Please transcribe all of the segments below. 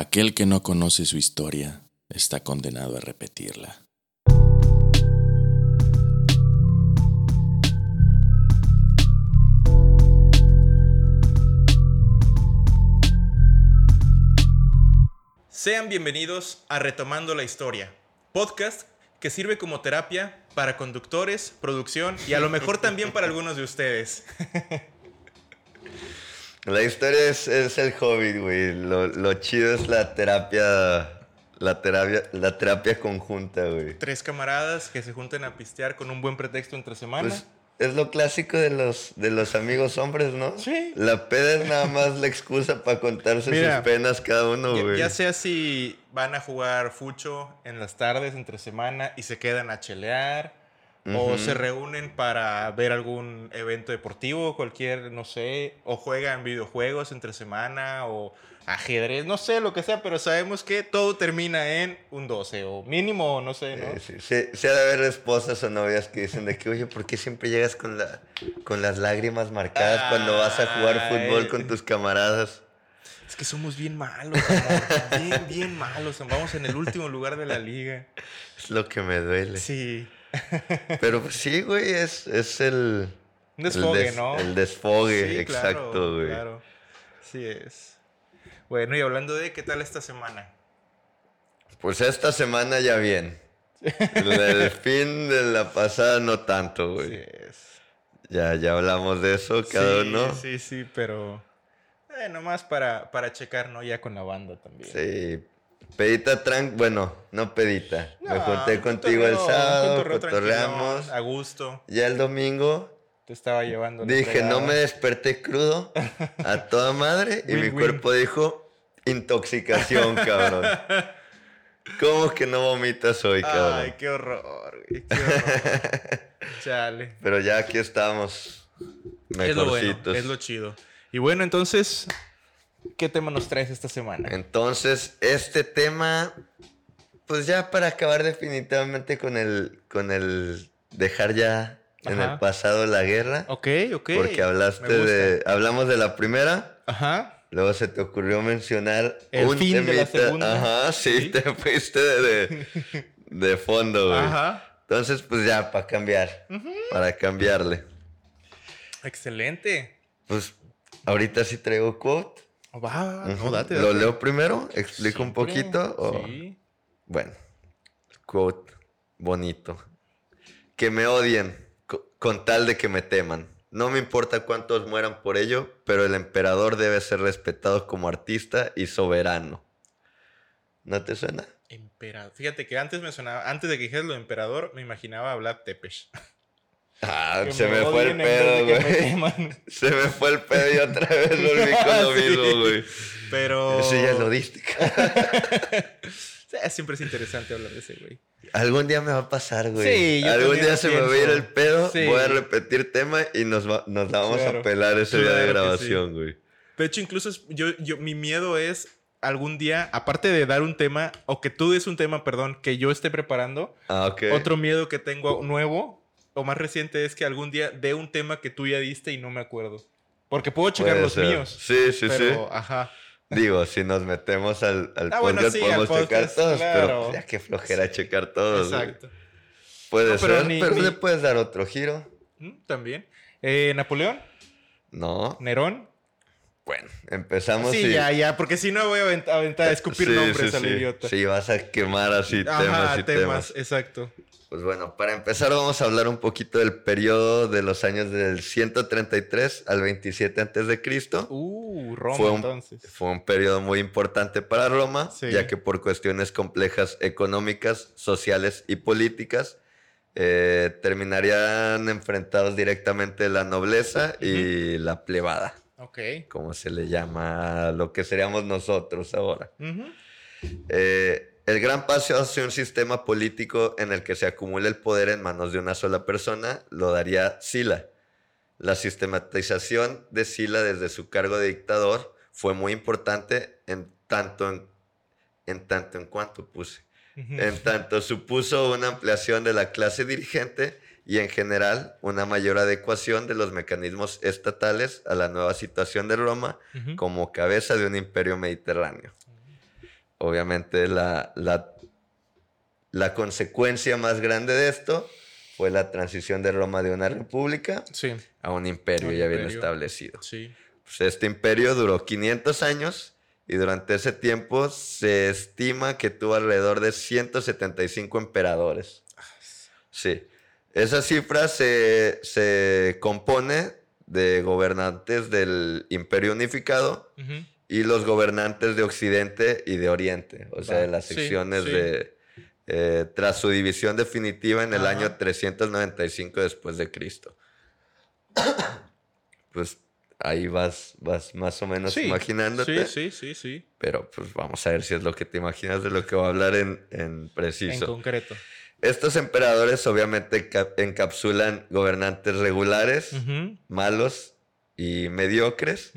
Aquel que no conoce su historia está condenado a repetirla. Sean bienvenidos a Retomando la Historia, podcast que sirve como terapia para conductores, producción y a lo mejor también para algunos de ustedes. La historia es, es el hobby, güey. Lo, lo chido es la terapia. La terapia, la terapia conjunta, güey. Tres camaradas que se junten a pistear con un buen pretexto entre semana. Pues es lo clásico de los, de los amigos hombres, ¿no? Sí. La peda es nada más la excusa para contarse Mira, sus penas cada uno, ya, güey. ya sea si van a jugar fucho en las tardes entre semana y se quedan a chelear. O se reúnen para ver algún evento deportivo, cualquier, no sé, o juegan videojuegos entre semana, o ajedrez, no sé, lo que sea, pero sabemos que todo termina en un 12, o mínimo, no sé, ¿no? Sí, sí, sí, sí ha de haber esposas o novias que dicen de que, oye, ¿por qué siempre llegas con, la, con las lágrimas marcadas cuando vas a jugar fútbol Ay. con tus camaradas? Es que somos bien malos, amor, bien, bien malos, vamos en el último lugar de la liga. Es lo que me duele. Sí, Pero pues, sí, güey, es, es el... un desfogue, el des- ¿no? El desfogue, Sí, claro, exacto, güey. Claro, sí es. Bueno, y hablando de qué tal esta semana. Pues esta semana ya bien. El fin de la pasada no tanto, güey. Sí es. Ya, ya hablamos de eso, cada sí, uno. Sí, sí, pero. Eh, nomás para, para checar, ¿no? Ya con la banda también. Sí. Pedita tran... Bueno, no pedita. Me junté un contigo el sábado, cotorreamos. A gusto. Ya el domingo Te estaba llevando. dije, no me desperté crudo a toda madre. y mi cuerpo dijo, intoxicación, cabrón. ¿Cómo que no vomitas hoy, cabrón? Ay, qué horror, güey. Qué horror. Chale. Pero ya aquí estamos. Es lo bueno, Mejorcitos. es lo chido. Y bueno, entonces, ¿qué tema nos traes esta semana? Entonces, este tema, pues ya para acabar definitivamente con el, con el dejar ya en el pasado la guerra. Ok, ok. Porque hablaste de, hablamos de la primera, Ajá. luego se te ocurrió mencionar El un fin de la temita. segunda. Ajá, sí, Sí. te fuiste de, de, de fondo, güey. Ajá. Entonces, pues ya, para cambiar, para cambiarle. Excelente. Pues ahorita sí traigo quote. Va, Ujú. no, date, ¿Lo leo primero? ¿Explico un poquito? o- Sí. Bueno, quote bonito. Que me odien co- con tal de que me teman. No me importa cuántos mueran por ello, pero el emperador debe ser respetado como artista y soberano. ¿No te suena? Emperador. Fíjate que antes me sonaba, antes de que dijeras lo de emperador, me imaginaba hablar Tepesh. Ah, se me, fue el pedo, me güey. Se me fue el pedo y otra vez volví con lo Sí. mismo, güey. Pero. Ese ya lo diste. Sí, siempre es interesante hablar de ese güey. Algún día me va a pasar, güey. Sí, yo Algún día se me va a ir el pedo, Sí. voy a repetir tema y nos, va- nos la vamos Claro. a pelar ese día de Claro grabación, güey. De hecho, incluso es- yo, yo, mi miedo es algún día, aparte de dar un tema, o que tú des un tema, perdón, que yo esté preparando, Ah, ok. otro miedo que tengo nuevo o más reciente es que algún día dé un tema que tú ya diste y no me acuerdo. Porque puedo checar Puede los ser. míos. Sí, sí, pero, sí. ajá. Digo, si nos metemos al, al Ah, bueno, sí, al podemos checar todos, pero claro. pues, ya qué flojera checar todos. güey. Exacto. Puede No, pero ser, ni- pero ni- le puedes dar otro giro. Mm, También. Eh, Napoleón, No. Nerón. Bueno, empezamos sí, y... ya, ya, porque si no voy a avent- aventar a escupir Sí, nombres sí, al sí. idiota. Sí, vas a quemar así Ajá, temas y temas. exacto. Pues bueno, para empezar vamos a hablar un poquito del periodo de los años del 133 al 27 antes de Cristo. Uh, Roma Fue un- entonces. Fue un periodo muy importante para Roma, Sí. ya que por cuestiones complejas económicas, sociales y políticas, eh, terminarían enfrentados directamente la nobleza y la plebada, Ok. como se le llama lo que seríamos nosotros ahora. Eh, el gran paso hacia un sistema político en el que se acumula el poder en manos de una sola persona lo daría Sila. La sistematización de Sila desde su cargo de dictador fue muy importante en tanto en, en tanto en cuanto puse. En tanto supuso una ampliación de la clase dirigente y en general una mayor adecuación de los mecanismos estatales a la nueva situación de Roma Ujú. como cabeza de un imperio mediterráneo. obviamente la, la, la consecuencia más grande de esto fue la transición de Roma de una república Sí, a un imperio Un ya bien imperio. establecido. sí. Pues este imperio duró 500 años y durante ese tiempo se estima que tuvo alrededor de 175 emperadores. Sí. Esa cifra se, se compone de gobernantes del imperio unificado y los gobernantes de Occidente y de Oriente, o sea, de las secciones sí. de... eh, tras su división definitiva en el Ajá. año 395 después de Cristo. pues ahí vas, vas más o menos Sí, imaginándote. Sí, sí, sí, sí. Pero pues vamos a ver si es lo que te imaginas de lo que voy a hablar en, en En preciso. concreto. Estos emperadores obviamente cap- encapsulan gobernantes regulares, malos y mediocres.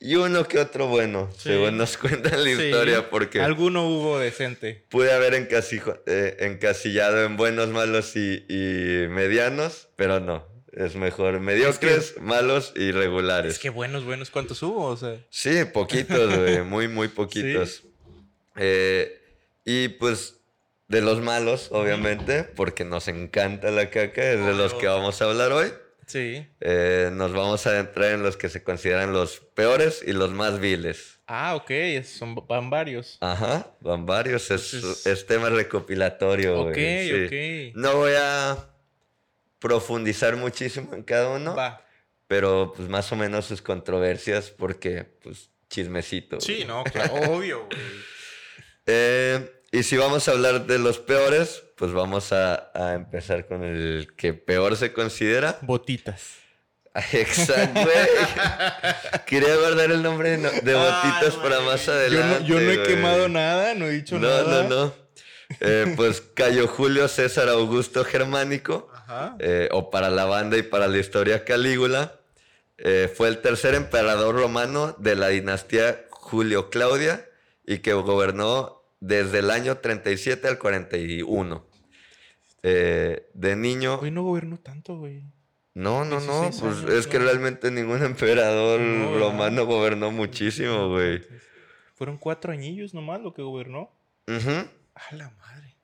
Y uno que otro bueno, Sí. según nos cuentan la Sí, historia, porque Alguno hubo decente. pude haber encasijo- eh, encasillado en buenos, malos y, y medianos, pero no. Es mejor mediocres, malos y regulares. Es que buenos, buenos, ¿cuántos hubo? O sea, Sí, poquitos, güey, muy, muy poquitos. Eh, y pues de los malos, obviamente, porque nos encanta la caca, es de los que vamos a hablar hoy. sí. Eh, nos vamos a adentrar en los que se consideran los peores y los más viles. Ah, ok, es- son, van varios. Ajá, van varios, es, Entonces- es tema recopilatorio. ok, sí. ok. No voy a profundizar muchísimo en cada uno, Va. pero pues más o menos sus controversias, porque pues chismecito. Sí, güey. no, claro, obvio, güey. Eh, y si vamos a hablar de los peores, pues vamos a, a empezar con el que peor se considera. Botitas. Exacto. Quería guardar el nombre de, no- de botitas para más Yo no, adelante. yo no he güey. quemado nada, no he dicho No, nada. no, no. Eh, pues Cayo Julio César Augusto Germánico, Ajá. eh, o para la banda y para la historia Calígula, eh, fue el tercer emperador romano de la dinastía Julio Claudia y que gobernó desde el año 37 al 41. Eh, de niño. Hoy no gobernó tanto, güey. No, no, no. 16 Pues es que realmente ningún emperador No, romano gobernó muchísimo, güey. Fueron cuatro añillos nomás lo que gobernó. Ujú. A la madre.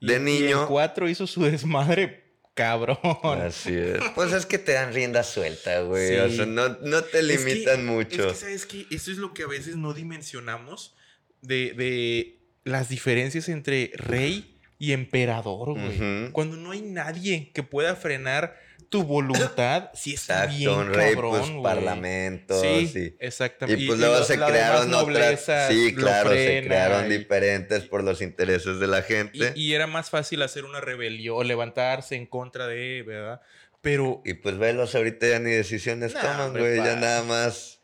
De Y- y niño- en cuatro hizo su desmadre, cabrón. Así es. Pues es que te dan rienda suelta, güey. O sea, no, no te Es que- limitan mucho. Es que, ¿sabes qué? Eso es lo que a veces no dimensionamos de, de las diferencias entre rey y emperador, güey. Cuando no hay nadie que pueda frenar tu voluntad, sí está Exacto, bien un rey, cabrón, pues güey. parlamentos Sí, y... exactamente. Y pues luego se crearon otras... Sí, claro, se crearon y- diferentes por los intereses de la Y, gente. Y, y era más fácil hacer una rebelión o levantarse en contra de, ¿verdad? Pero pues velos, ahorita ya ni decisiones Nah, toman, güey. Ya nada más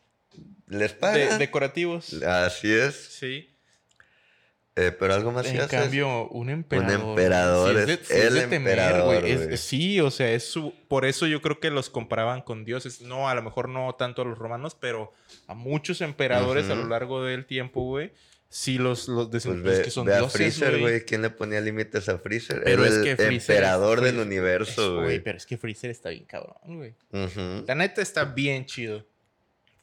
les de- pagan. decorativos, Así es. sí. Eh, pero algo más En cambio, un emperador. güey, emperador sí es de- el de temer, emperador. Es- güey. sí, o sea, es su. Por eso yo creo que los comparaban con dioses. No, a lo mejor no tanto a los romanos, pero a muchos emperadores a lo largo del tiempo, güey. Sí, los, los decían, Pues "Pues ve, que son ve a dioses, Freezer, güey. ¿Quién le ponía límites a Freezer? Pero Era es el que Freezer es- emperador del universo, güey. Pero es que Freezer está bien cabrón, güey. La neta está bien chido.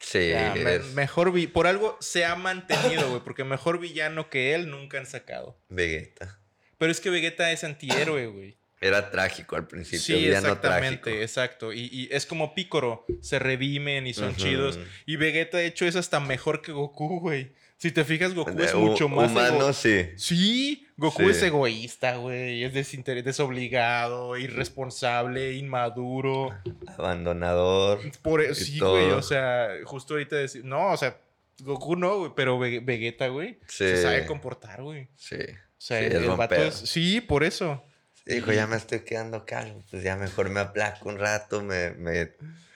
Sí, Ya, me- es mejor vi por algo se ha mantenido, güey, porque mejor villano que él nunca han sacado. Vegeta. Pero es que Vegeta es antihéroe, güey. Era trágico al principio, Sí, villano exactamente, trágico. exacto. Y, y es como Picoro, se redimen y son chidos. Y Vegeta, de hecho, es hasta mejor que Goku, güey. Si te fijas, Goku De es mucho más... Humano, ego- sí. Sí, Goku Sí. es egoísta, güey. Es desinter- desobligado, irresponsable, inmaduro. Abandonador. Por, e- Y sí, güey. O sea, justo ahorita decir... No, o sea, Goku no, güey. Pero Ve- Vegeta, güey, se Sí. sabe comportar, güey. Sí. O sea, Sí, el, el vato es... Sí, por eso. Dijo, ya me estoy quedando calmo. Pues ya mejor me aplaco un rato, me, me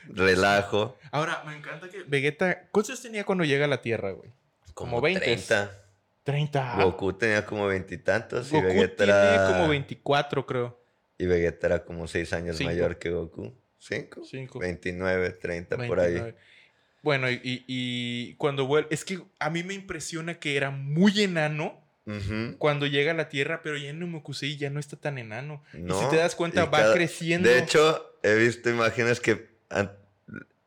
relajo. Ahora, me encanta que Vegeta... ¿Cuántos tenía cuando llega a la Tierra, güey? Como 20. 30. 30. Goku tenía como veintitantos y Goku Vegeta tiene era... como 24, creo. Y Vegeta era como seis años Cinco. mayor que Goku. ¿Cinco? Cinco. 29, 30 por ahí. 29. Bueno, y, cuando vuelve... Es que a mí me impresiona que era muy enano cuando llega a la Tierra, pero ya en Namekusei ya no está tan enano. No, y si te das cuenta, va cada- creciendo. De hecho, he visto imágenes que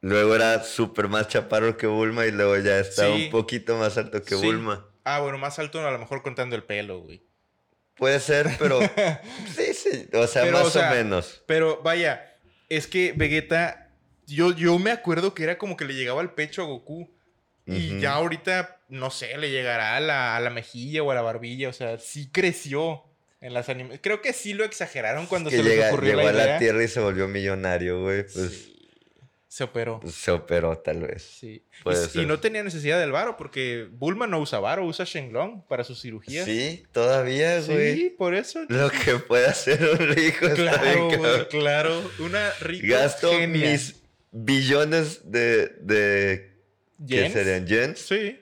luego era súper más chaparro que Bulma y luego ya está Sí. un poquito más alto que Sí. Bulma. Ah, bueno, más alto a lo mejor contando el pelo, güey. Puede ser, pero sí, sí, o sea, Pero, más o sea, o menos. Pero vaya, es que Vegeta, yo, yo me acuerdo que era como que le llegaba al pecho a Goku. Y ya ahorita, no sé, le llegará a la, a la mejilla o a la barbilla. O sea, sí creció en las animaciones. Creo que sí lo exageraron cuando que se les llega- ocurrió llegó la a la Tierra y se volvió millonario, güey. Pues, Sí. Se operó. se operó tal vez. Sí. Y, y no tenía necesidad del varo porque Bulma no usa varo, usa Shenlong para sus cirugías. Sí, todavía, güey. Sí, por eso. Lo que puede hacer un rico está Claro, bien, güey, cabrón. claro. Una rica Gasto genia. mis billones de, de ¿qué serían? ¿Yens? Sí.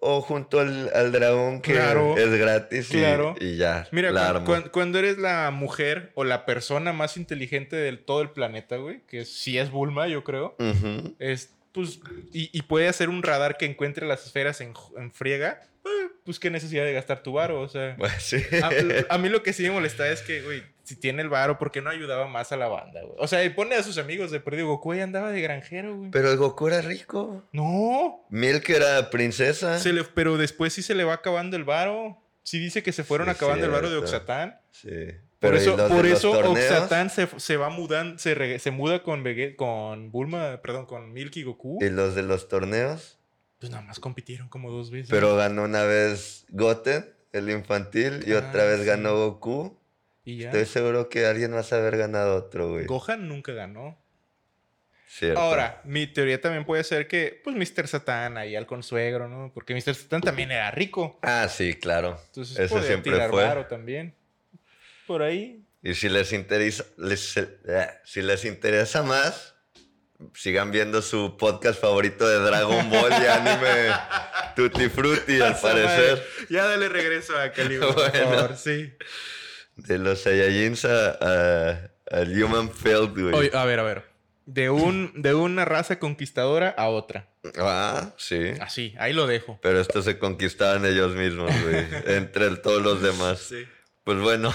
O junto al, al dragón que Claro. es gratis y, Claro. y ya. Mira, la cu- cuando eres la mujer o la persona más inteligente de todo el planeta, güey, que sí es Bulma, yo creo, es, pues, y, y puede hacer un radar que encuentre las esferas en, en friega, eh, pues qué necesidad de gastar tu varo, o sea. Pues sí. A, a mí lo que sí me molesta es que, güey, si tiene el varo, ¿por qué no ayudaba más a la banda, güey? O sea, y pone a sus amigos de perdido. Goku ahí andaba de granjero, güey. Pero el Goku era rico. No. Milk era princesa. Se le- pero después sí se le va acabando el varo. Sí dice que se fueron Sí, acabando el varo de. Oxatán. Sí. Por Pero ¿y eso, por eso? Oxatán se, se va mudando, se, se muda con, con Bulma, perdón, con Milky Goku. ¿Y los de los torneos? Pues nada más compitieron como dos veces. Pero ganó una vez Goten, el infantil, y Ah, otra vez sí. ganó Goku. Y ya. Estoy seguro que alguien más haber ganado otro, güey. Gohan nunca ganó. Cierto. Ahora, mi teoría también puede ser que, pues, Mr. Satan ahí al consuegro, ¿no? Porque Mr. Satan también era rico. Ah, sí, claro. Entonces, podía siempre tirar fue. varo también. Por ahí. Y si les interesa, les- eh, si les interesa más, sigan viendo su podcast favorito de Dragon Ball y anime Tutti Frutti, al parecer. Ya dale regreso a Calibur, por Bueno. favor, sí. De los Saiyajins a, a- al Human Feld, güey. Oye, a ver, a ver. De, un, de una raza conquistadora a otra. Ah, sí. Así, ahí lo dejo. Pero estos se conquistaban ellos mismos, güey. entre todos los demás. Sí. Pues bueno,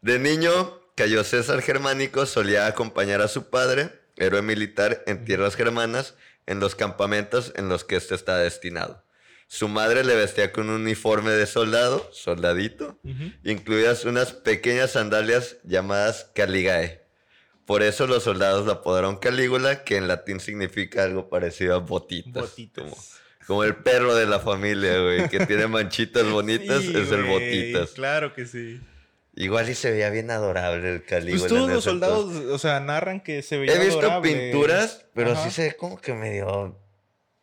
de niño, Cayo César Germánico solía acompañar a su padre, héroe militar en tierras germanas, en los campamentos en los que éste está destinado. Su madre le vestía con un uniforme de soldado, soldadito, Ujú. incluidas unas pequeñas sandalias llamadas caligae. Por eso los soldados lo apodaron Calígula, que en latín significa algo parecido a botitas. Botitas. Como, como el perro de la familia, güey, que tiene manchitas bonitas, Sí, es el botitas. Claro que sí. Igual y se veía bien adorable el Calígula. Pues todos los soldados, entonces. o sea, narran que se veía He visto adorable. pinturas, pero Ajá. sí se ve como que medio,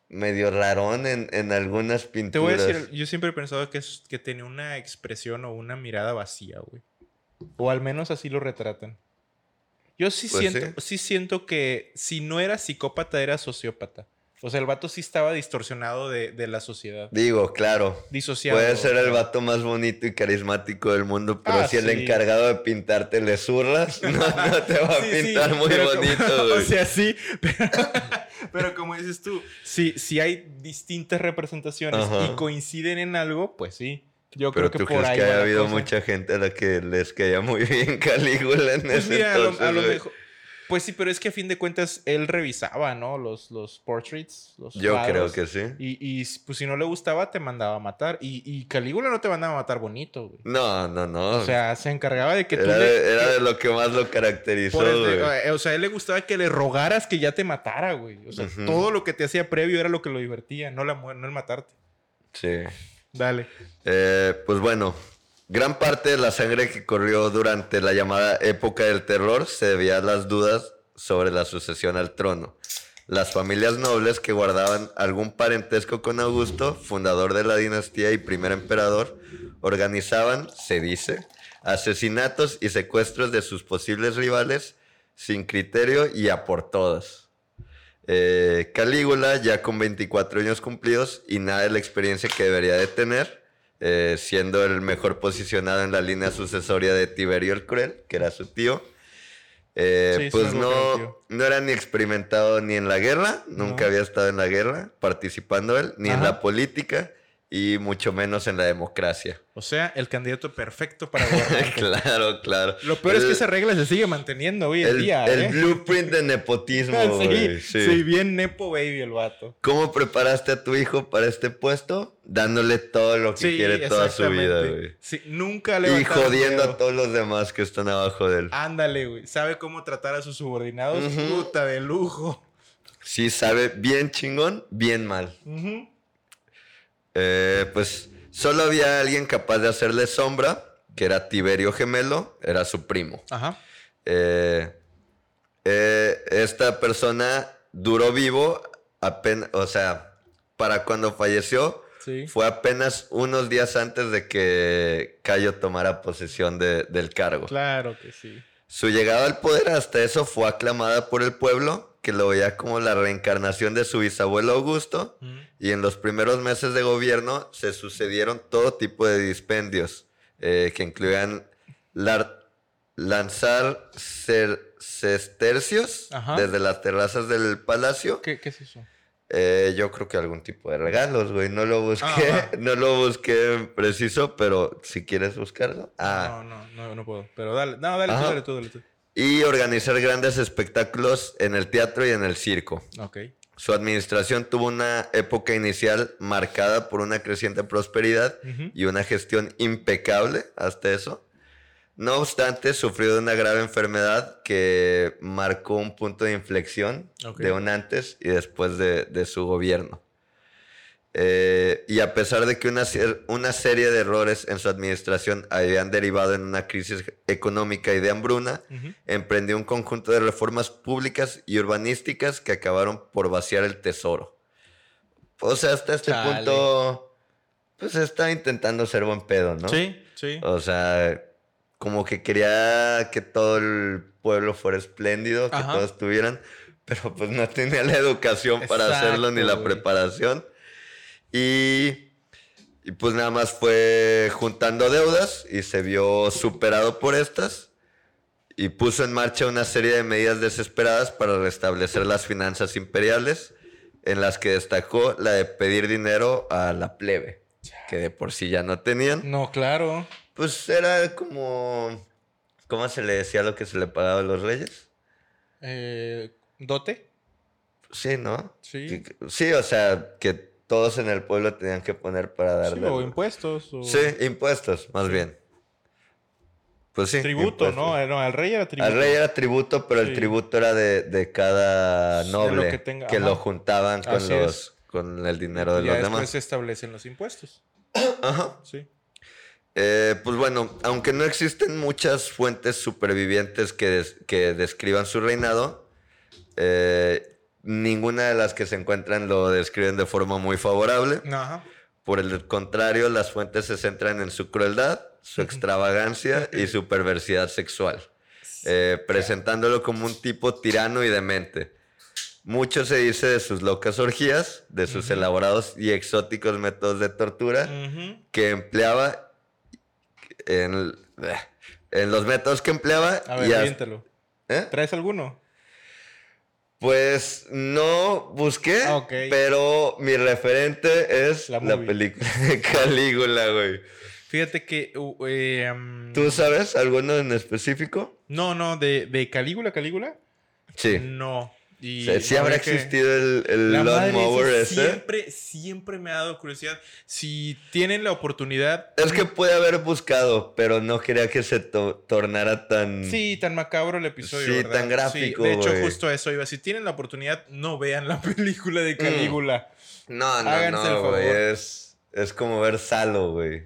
medio rarón en, en algunas Te pinturas. voy a decir, yo siempre he pensado que, es, que tenía una expresión o una mirada vacía, güey. O al menos así lo retratan. Yo sí, Pues siento, sí. siento que si no era psicópata, era sociópata. O sea, el vato sí estaba distorsionado de, de la sociedad. Digo, claro. Disociado. Puede ser el vato más bonito y carismático del mundo, pero Ah, si el sí. encargado de pintarte le zurras, no, no te va a Sí, sí, pintar muy pero como- bonito, güey. o sea, sí, pero, pero como dices tú, si, si hay distintas representaciones Ajá. y coinciden en algo, pues sí. Yo pero creo que tú por crees ahí que haya habido cosa. mucha gente a la que les caía muy bien Calígula en Pues ese mira, a lo, entonces, a lo mejor. Pues sí, pero es que a fin de cuentas él revisaba, ¿no? Los, los portraits. Los Yo creo que sí. Y, y pues si no le gustaba, te mandaba a matar. Y, y Calígula no te mandaba a matar bonito, güey. No, no, no. O sea, se encargaba de que tú era, le- de, era que- de lo que más lo caracterizó, güey. eh, o sea, a él le gustaba que le rogaras que ya te matara, güey. O sea, todo lo que te hacía previo era lo que lo divertía, no, la, no el matarte. Sí. Dale. Eh, pues bueno, gran parte de la sangre que corrió durante la llamada época del terror se debía a las dudas sobre la sucesión al trono. Las familias nobles que guardaban algún parentesco con Augusto, fundador de la dinastía y primer emperador, organizaban, se dice, asesinatos y secuestros de sus posibles rivales sin criterio y a por todas. Eh, Calígula, ya con 24 años cumplidos y nada de la experiencia que debería de tener, eh, siendo el mejor posicionado en la línea sucesoria de Tiberio el Cruel, que era su tío. Eh, Sí, pues no, no era ni experimentado ni en la guerra, nunca No. había estado en la guerra participando él, ni en la política, y mucho menos en la democracia. O sea, el candidato perfecto para gobernar. claro, claro. Lo peor es que esa regla se sigue manteniendo hoy en el, día, el ¿eh? blueprint de nepotismo, sí, güey. sí. Sí. bien nepo baby el vato. ¿Cómo preparaste a tu hijo para este puesto? Dándole todo lo que Sí, quiere toda su vida, güey. Sí, nunca le Y jodiendo a todos los demás que están abajo de él. Ándale, güey. Sabe cómo tratar a sus subordinados. Puta de lujo. Sí, sabe bien chingón, bien mal. Ujú. Eh, pues solo había alguien capaz de hacerle sombra, que era Tiberio Gemelo, era su primo. Ajá. Eh, eh, esta persona duró vivo apenas, o sea, para cuando falleció, Sí. fue apenas unos días antes de que Cayo tomara posesión de- del cargo. Claro que sí. Su llegada al poder hasta eso fue aclamada por el pueblo, que lo veía como la reencarnación de su bisabuelo Augusto, Ujú. y en los primeros meses de gobierno se sucedieron todo tipo de dispendios, eh, que incluían lanzar cer- Ajá. desde las terrazas del palacio. ¿Qué, qué es eso? Eh, yo creo que algún tipo de regalos, güey. No lo busqué, Ah, no lo busqué preciso, pero si quieres buscarlo. Ah, No, no, no, no puedo. Pero dale. No, dale tú, dale tú, dale tú. Y organizar grandes espectáculos en el teatro y en el circo. Ok. Su administración tuvo una época inicial marcada por una creciente prosperidad y una gestión impecable hasta eso. No obstante, sufrió de una grave enfermedad que marcó un punto de inflexión de un antes y después de, de su gobierno. Eh, y a pesar de que una, una serie de errores en su administración habían derivado en una crisis económica y de hambruna, emprendió un conjunto de reformas públicas y urbanísticas que acabaron por vaciar el tesoro. O sea, hasta este Chale. punto, pues está intentando ser buen pedo, ¿no? Sí, sí. O sea, como que quería que todo el pueblo fuera espléndido, que todos tuvieran, pero pues no tenía la educación para hacerlo ni la preparación. Y, y pues nada más fue juntando deudas y se vio superado por estas y puso en marcha una serie de medidas desesperadas para restablecer las finanzas imperiales, en las que destacó la de pedir dinero a la plebe, que de por sí ya no tenían. No, claro. Pues era como. ¿Cómo se le decía lo que se le pagaba a los reyes? Eh, ¿Dote? Sí, ¿no? Sí. Sí, o sea, que todos en el pueblo tenían que poner para darle. Sí, o impuestos. O... Sí, impuestos, más bien. Pues sí. Tributo. ¿no? Eh, No, al rey era tributo. Al rey era tributo, pero Sí. el tributo era de, de cada Sí, de lo noble que tenga, lo juntaban con, Así los, es. con el dinero de los después demás. se establecen los impuestos. Ajá. Sí. Eh, pues bueno, aunque no existen muchas fuentes supervivientes que, des- que describan su reinado, eh, ninguna de las que se encuentran lo describen de forma muy favorable. Ajá. Por el contrario, las fuentes se centran en su crueldad, su extravagancia y su perversidad sexual, eh, presentándolo como un tipo tirano y demente. Mucho se dice de sus locas orgías, de sus elaborados y exóticos métodos de tortura que empleaba en, en los métodos que empleaba. A y ver, aviéntalo. ¿Eh? ¿Traes alguno? Pues no busqué, Ah, pero mi referente es La película de Calígula, güey. Fíjate que... uh, eh, um, ¿Tú sabes alguno en específico? No, no, de, de Calígula, Calígula. Sí. No. Y sí habrá existido el, el esa ese. Siempre, siempre me ha dado curiosidad. Si tienen la oportunidad... Es que puede haber buscado, pero no quería que se to- tornara tan... Sí, tan macabro el episodio. Sí, ¿verdad? tan gráfico, Sí, de hecho, justo eso iba. Si tienen la oportunidad, no vean la película de Calígula. No, no, Háganse el no, güey. Es, es como ver Salo, güey.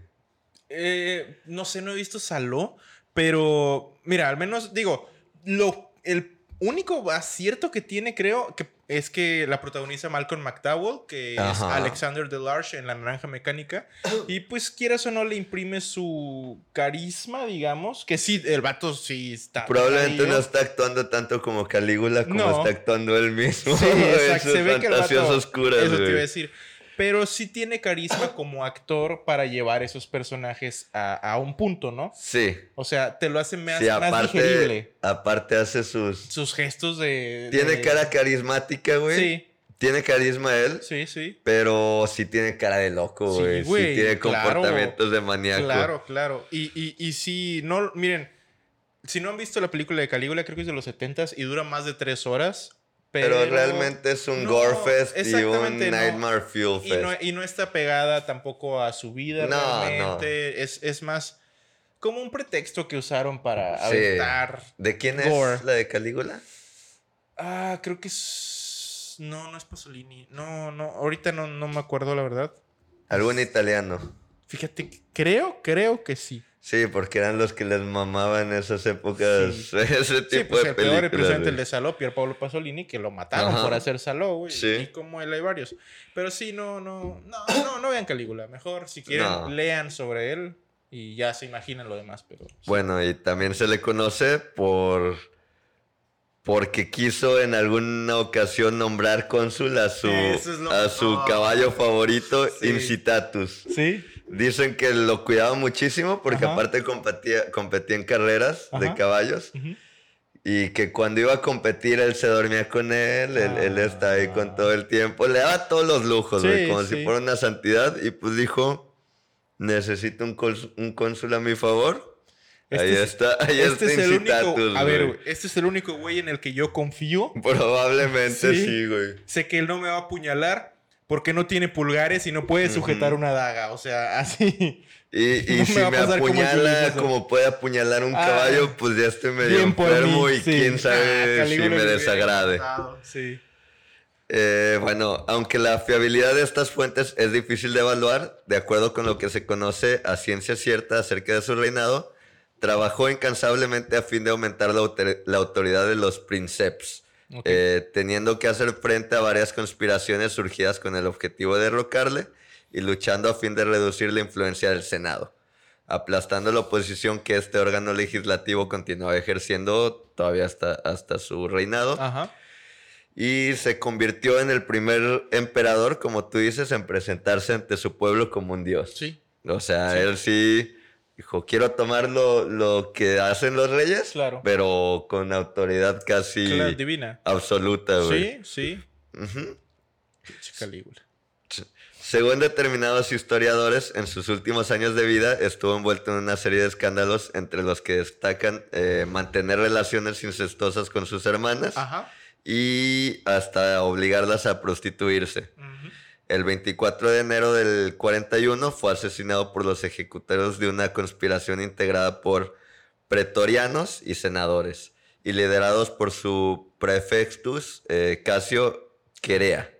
Eh, no sé, no he visto Saló, pero mira, al menos digo, lo, el único acierto que tiene, creo, que es que la protagoniza Malcolm McDowell, que es. Alexander Delarge en La Naranja Mecánica. Y pues quieras o no le imprime su carisma, digamos, que sí, el vato sí está. Probablemente no está actuando tanto como Calígula como No. está actuando él mismo. Sí, exacto. Se ve que el vato, oscuras, Eso te iba a decir. Pero sí tiene carisma como actor para llevar esos personajes a, a un punto, ¿no? Sí. O sea, te lo hace más, sí, más digerible. aparte, aparte hace sus... Sus gestos de. Tiene de- cara carismática, güey. Sí. Tiene carisma él, Sí, sí. pero sí tiene cara de loco, Sí, güey. Sí, güey, tiene claro. comportamientos de maníaco. Claro, claro. Y, y, y si no, miren, si no han visto la película de Calígula, creo que es de los 70s y dura más de tres horas. Pero, Pero, realmente es un No, gore fest y un no. nightmare fuel Y fest. no, y no está pegada tampoco a su vida No, realmente. Es, es más como un pretexto que usaron para Sí. aventar. ¿De quién Gore. es la de Calígula? Ah, creo que es. No, no es Pasolini. No, no, ahorita no, no me acuerdo la verdad. Algún italiano. Fíjate, creo, creo que sí. Sí, porque eran los que les mamaban en esas épocas Sí. ese tipo Sí, pues de el peor películas. el güey. de Saló, Pier Pablo Pasolini, que lo mataron Ajá. por hacer Saló, güey. Sí. Y como él hay varios. Pero sí, no, no, no, no, no vean Calígula. Mejor, si quieren, No. lean sobre él y ya se imaginan lo demás, pero... Bueno, y también se le conoce por porque quiso en alguna ocasión nombrar cónsul a su, es a su caballo favorito. Incitatus. Sí. Dicen que lo cuidaba muchísimo porque Ajá. aparte competía, competía en carreras de Ajá. caballos y que cuando iba a competir él se dormía con él, él, él estaba ahí con todo el tiempo, le daba todos los lujos, Sí, como sí. si fuera una santidad y pues dijo, necesito un, un cónsul a mi favor. Este ahí es- está, ahí Este está es el único... Incitatus, A ver, este es el único güey en el que yo confío. Probablemente Sí. sí, güey. Sé que él no me va a apuñalar porque no tiene pulgares y no puede sujetar una daga. O sea, así... Y, y No me si me como apuñala Julio como puede apuñalar un Ah, caballo, pues ya estoy medio enfermo mí, y sí. quién Ah, sabe si me desagrade. Sí. Eh, bueno, aunque la fiabilidad de estas fuentes es difícil de evaluar, de acuerdo con lo que se conoce a ciencia cierta acerca de su reinado, trabajó incansablemente a fin de aumentar la, la autoridad de los princeps, Eh, teniendo que hacer frente a varias conspiraciones surgidas con el objetivo de derrocarle y luchando a fin de reducir la influencia del Senado, aplastando la oposición que este órgano legislativo continuaba ejerciendo todavía hasta, hasta su reinado. Ajá. Y se convirtió en el primer emperador, como tú dices, en presentarse ante su pueblo como un dios. Sí. O sea, Sí. él sí dijo, quiero tomar lo, lo que hacen los reyes, Claro. pero con autoridad casi Claro, divina. absoluta, güey. Sí, sí. Calígula. Según determinados historiadores, en sus últimos años de vida estuvo envuelto en una serie de escándalos entre los que destacan eh, mantener relaciones incestuosas con sus hermanas Ajá. y hasta obligarlas a prostituirse. Ujú. El 24 de enero del 41 fue asesinado por los ejecutores de una conspiración integrada por pretorianos y senadores y liderados por su prefectus eh, Casio Querea.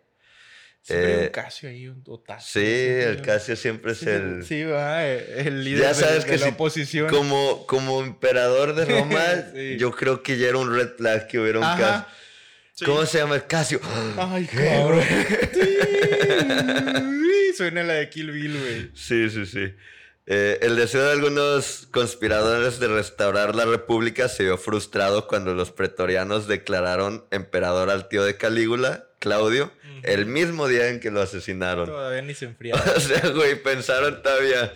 Siempre hay Eh, un Casio ahí, un Otacio. Sí, el Casio siempre es Sí, el... Sí, va, el líder Ya de- sabes de, que la si- oposición. Como, como emperador de Roma, Sí. yo creo que ya era un red flag que hubiera un. Casio. Sí. ¿Cómo se llama? Casio. Ay, ¿Qué, cabrón. Sí, Suena la de Kill Bill, güey. Sí, sí, sí. Eh, el deseo de algunos conspiradores de restaurar la república se vio frustrado cuando los pretorianos declararon emperador al tío de Calígula, Claudio, el mismo día en que lo asesinaron. Todavía ni se enfriaba. O sea, güey, pensaron todavía,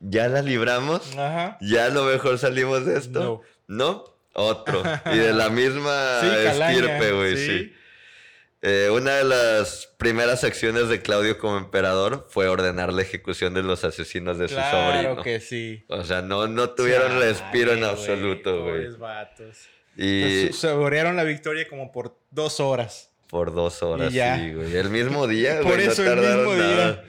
¿ya la libramos? Ajá. ¿Ya a lo mejor salimos de esto? ¿No? Otro. Y de la misma Sí, estirpe, güey, sí. sí. Eh, una de las primeras acciones de Claudio como emperador fue ordenar la ejecución de los asesinos de su Claro sobrino. que sí. O sea, no, no tuvieron Chale, respiro en absoluto, güey. vatos. Y Saborearon la victoria como por dos horas. por dos horas, sí, güey. El mismo día, Por güey. no eso el mismo nada. día.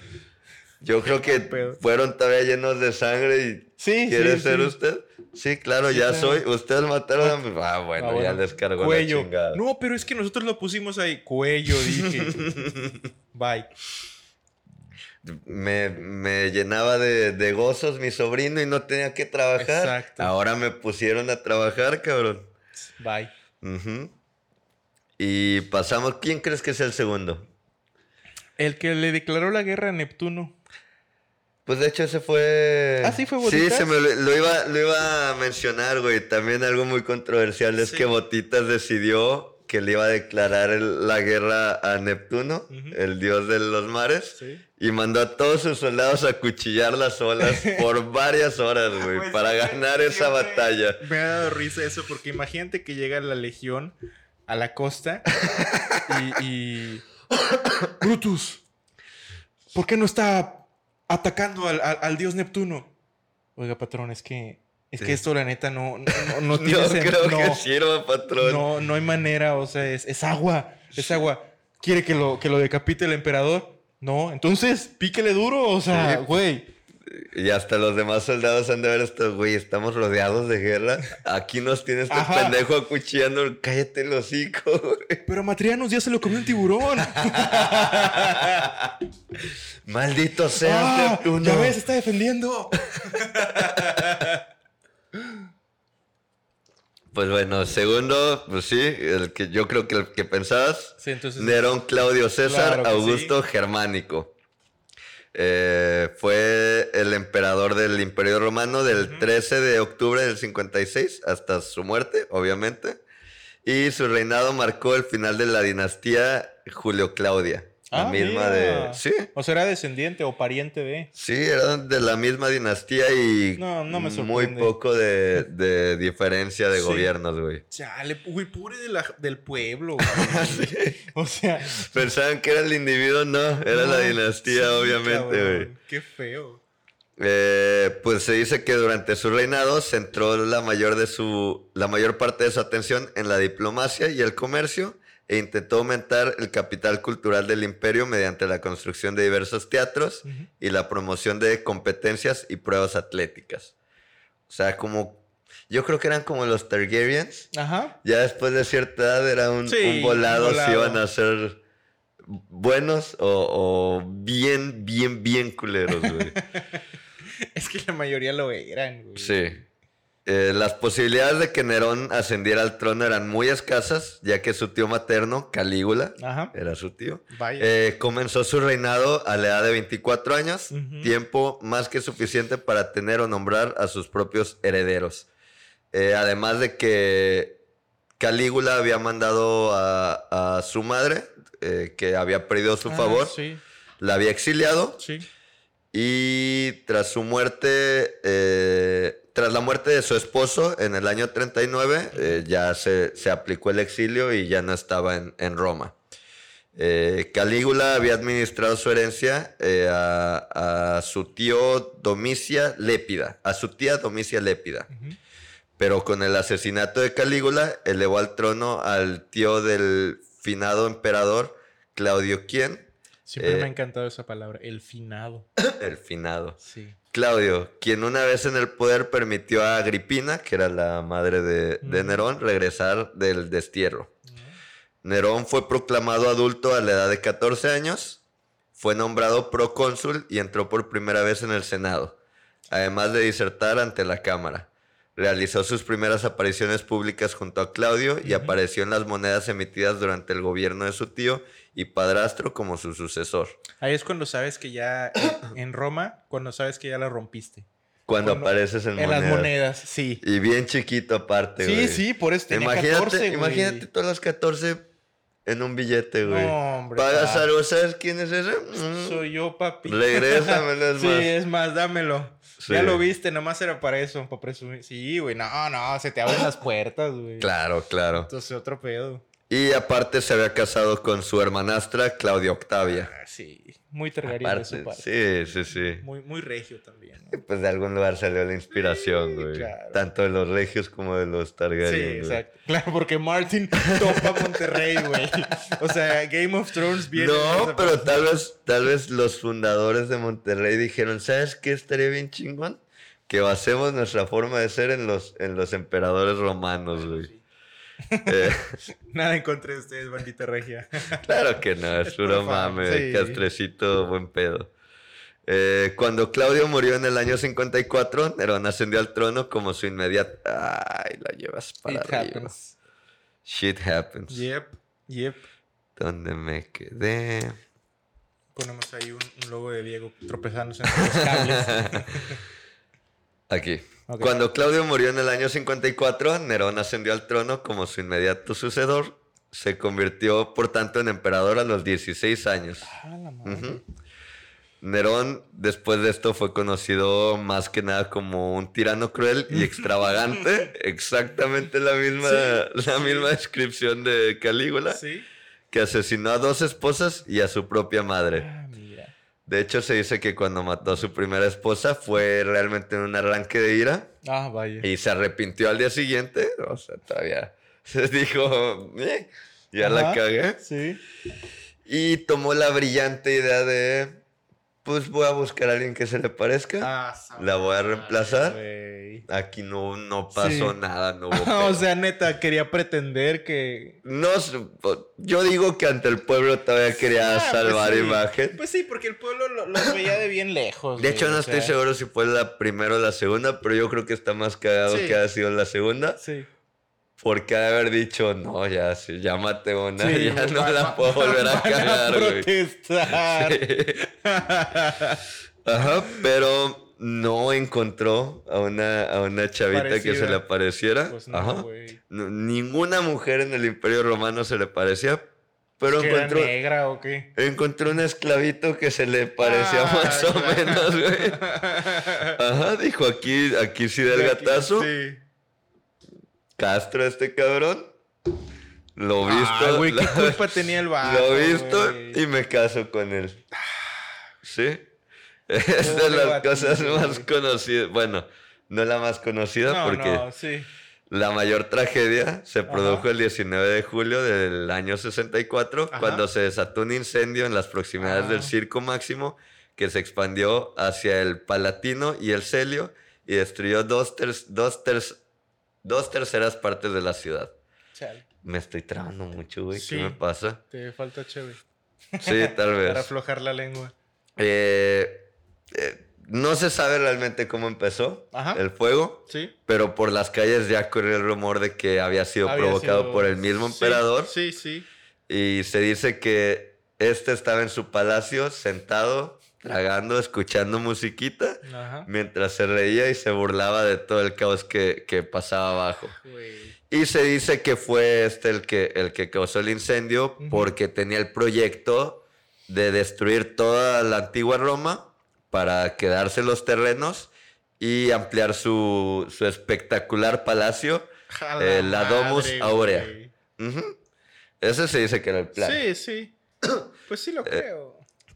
Yo creo que fueron todavía llenos de sangre y... Sí, ¿Quiere sí, ser sí. usted? Sí, claro, ya soy. Ustedes mataron a mi... Ah, bueno, Ah, ya bueno. les cargó Cuello. la chingada. No, pero es que nosotros lo pusimos ahí. Cuello, dije. Bye. Me, me llenaba de, de gozos mi sobrino y no tenía que trabajar. Exacto. Ahora me pusieron a trabajar, cabrón. Bye. Ujú. Y pasamos. ¿Quién crees que es el segundo? El que le declaró la guerra a Neptuno. Pues de hecho ese fue... Ah, ¿sí fue Sí, Botitas? se me lo, lo iba, lo iba a mencionar, güey. También algo muy controversial es Sí. que Botitas decidió que le iba a declarar el- la guerra a Neptuno, el dios de los mares. Sí. Y mandó a todos sus soldados a cuchillar las olas por varias horas, güey, Pues, para ganar esa batalla. Me ha dado risa eso porque imagínate que llega la legión a la costa y, y Brutus, ¿por qué no está atacando al, al- al dios Neptuno? Oiga, patrón, es que, es que esto, la neta, no, no, no, tiene sen- creo que no, sirva, patrón. no, no hay manera, o sea, es, es agua, es agua. ¿Quiere que lo, que lo decapite el emperador? No, entonces píquele duro, o sea, Sí. Y hasta los demás soldados han de ver esto, güey, estamos rodeados de guerra. Aquí nos tiene este Ajá. pendejo acuchillando. Cállate el hocico, güey. Pero a Matrianos ya se lo comió un tiburón. Maldito sea, Ah, ya ves, está defendiendo. Pues bueno, segundo, pues sí, el que yo creo que el que pensabas. Sí, entonces. Nerón Claudio César Claro Augusto Germánico. Eh, fue el emperador del Imperio Romano del 13 de octubre del 56 hasta su muerte, obviamente. Y su reinado marcó el final de la dinastía Julio Claudia. La Ah, misma mira. de... Sí, O sea, era descendiente o pariente de. sí, eran de la misma dinastía y No, no me muy poco de, de diferencia de Sí. gobiernos, güey. Chale, güey, pobre de la- del pueblo. güey. O sea. Pensaban que era el individuo, no, era la dinastía, sí, obviamente, güey. Qué feo. Eh, pues se dice que durante su reinado centró la mayor, de su, la mayor parte de su atención en la diplomacia y el comercio e intentó aumentar el capital cultural del imperio mediante la construcción de diversos teatros Ujú. y la promoción de competencias y pruebas atléticas. O sea, como yo creo que eran como los Targaryens. Ajá. Ya después de cierta edad era un, Sí, un volado, un si iban a ser buenos o, o bien, bien, bien culeros, güey. Es que la mayoría lo eran, güey. Sí. Eh, las posibilidades de que Nerón ascendiera al trono eran muy escasas, ya que su tío materno, Calígula, Ajá. era su tío, eh, comenzó su reinado a la edad de 24 años, tiempo más que suficiente para tener o nombrar a sus propios herederos. Eh, además de que Calígula había mandado a, a su madre, que había perdido su Ah, favor, Sí, la había exiliado sí. Y tras su muerte, eh, tras la muerte de su esposo en el año 39, eh, ya se, se aplicó el exilio y ya no estaba en, en Roma. Eh, Calígula había administrado su herencia a, a su tío Domicia Lépida, a su tía Domicia Lépida. Pero con el asesinato de Calígula, elevó al trono al tío del finado emperador Claudio Quien, Siempre Eh, me ha encantado esa palabra, el finado. el finado. Sí. Claudio, quien una vez en el poder permitió a Agripina, que era la madre de, de Mm. Nerón, regresar del destierro. Nerón fue proclamado adulto a la edad de 14 años, fue nombrado procónsul y entró por primera vez en el Senado, además de disertar ante la Cámara. Realizó sus primeras apariciones públicas junto a Claudio y apareció en las monedas emitidas durante el gobierno de su tío y padrastro como su sucesor. Ahí es cuando sabes que ya en, Roma, cuando sabes que ya la rompiste. Cuando Cuando- apareces en, En monedas. las monedas, sí. Y bien chiquito aparte, Sí, güey. sí, por eso tenía Imagínate, 14, güey. imagínate todas las 14 en un billete, güey. No, hombre. Pagas pa. algo, ¿sabes quién es ese? Mm. Soy yo, papi. Regrésamelo, es sí, más. es más, dámelo. Sí. Ya lo viste, nomás era para eso, para presumir. Sí, güey, no, no, se te abren las puertas, güey. Claro, claro. Entonces, otro pedo. Y aparte se había casado con su hermanastra Claudia Octavia. Ah, sí, muy Targaryen de su parte. sí, sí, sí. Muy, muy regio también. ¿no? Pues de algún lugar salió la inspiración, Sí, güey. claro. Tanto de los regios como de los Sí, Targaryen. güey. exacto. Claro, porque Martin topa Monterrey, güey. O sea, Game of Thrones viene. No, pero tal vez, tal vez los fundadores de Monterrey dijeron, ¿sabes qué estaría bien chingón? Que basemos nuestra forma de ser en los, en los emperadores romanos, güey. Eh, Nada en contra de ustedes, bandita regia. claro que no, es puro mame, sí. castrecito, buen pedo. Eh, cuando Claudio murió en el año 54, Nerón ascendió al trono como su inmediata... Ay, la llevas para It arriba. happens. Shit happens. Yep, yep. ¿Dónde me quedé? Ponemos ahí un, un logo de Diego tropezándose entre los cables. Aquí. Cuando Claudio murió en el año 54, Nerón ascendió al trono como su inmediato sucedor. Se convirtió, por tanto, en emperador a los 16 años. Ah, la madre. Ujú. Nerón, después de esto, fue conocido más que nada como un tirano cruel y extravagante. Exactamente la misma, la misma descripción de Calígula. Sí. que asesinó a dos esposas y a su propia madre. De hecho, se dice que cuando mató a su primera esposa fue realmente en un arranque de ira Ah, vaya. y se arrepintió al día siguiente. O sea, todavía se dijo, "Eh, ya la cagué. Sí. Y tomó la brillante idea de, pues voy a buscar a alguien que se le parezca. Ah, La voy a reemplazar. Aquí no, no pasó Sí. nada, no hubo o sea, neta, quería pretender que. No, yo digo que ante el pueblo todavía quería Ah, pues salvar sí. imagen. Pues sí, porque el pueblo lo- los veía de bien lejos. De hecho, no estoy sea, seguro si fue la primera o la segunda, pero yo creo que está más cagado Sí. que haya sido la segunda. Sí. Porque ha de haber dicho, no, ya, sí, ya maté una, Sí, ya no la puedo volver a cagar, güey. protestar. Ajá, pero no encontró a una, a una chavita que se le pareciera. Pues no, Ajá. No, ninguna mujer en el Imperio Romano se le parecía, pero ¿Que era encontró, negra o qué? encontró un esclavito que se le parecía Ah, más o menos, güey. Ajá, dijo aquí, aquí sí da el De aquí, gatazo. Sí. Castro este cabrón. Lo visto. Ah, güey, ¿qué lo- culpa tenía el vato, Lo visto y me caso con él. ¿Sí? Es de las cosas más conocidas. Bueno, no la más conocida No, porque no, sí. la mayor tragedia se Ajá. produjo el 19 de julio del año 64 Ajá. cuando se desató un incendio en las proximidades Ah. del Circo Máximo que se expandió hacia el Palatino y el Celio y destruyó dos, ter- dos, ter- dos terceras partes de la ciudad. Chale, Me estoy trabando mucho, güey. Sí. ¿Qué me pasa? te falta chévere. Sí, tal vez. Para aflojar la lengua. Eh, eh, no se sabe realmente cómo empezó Ajá. el fuego, Sí. pero por las calles ya corrió el rumor de que había sido Había provocado sido- por el mismo Sí, emperador. Sí, sí. Y se dice que este estaba en su palacio sentado, tragando, escuchando musiquita, Ajá. mientras se reía y se burlaba de todo el caos que, que pasaba abajo. Y se dice que fue este el que, el que causó el incendio porque tenía el proyecto de destruir toda la antigua Roma para quedarse los terrenos y ampliar su, su espectacular palacio. Eh, la Domus Aurea. Ese se dice que era el plan. Sí, sí. Pues Eh, sí lo creo.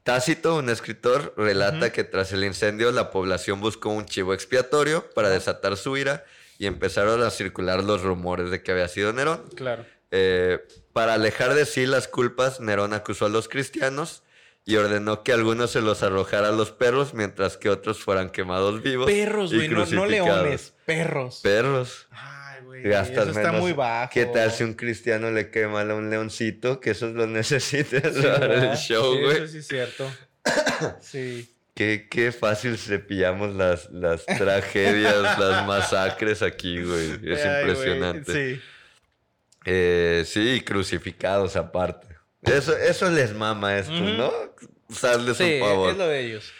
Tácito, un escritor, relata que tras el incendio la población buscó un chivo expiatorio para desatar su ira y empezaron a circular los rumores de que había sido Nerón. Claro. Eh, para alejar de sí las culpas, Nerón acusó a los cristianos y ordenó que algunos se los arrojara a los perros mientras que otros fueran quemados vivos. Perros, güey, no, no leones, perros. Perros. Ay, güey. Gastas Eso está menos. muy bajo. ¿Qué tal si un cristiano le quema a un leoncito? Que esos lo necesitas Sí, para el show, Sí, güey. Eso sí es cierto. Sí. Qué, qué fácil cepillamos las, las tragedias, las masacres aquí, güey. Es Ay, güey, impresionante. Sí. Eh, sí, crucificados aparte. Eso, eso les mama esto. ¿no? Usarles Sí, un favor. es lo de ellos.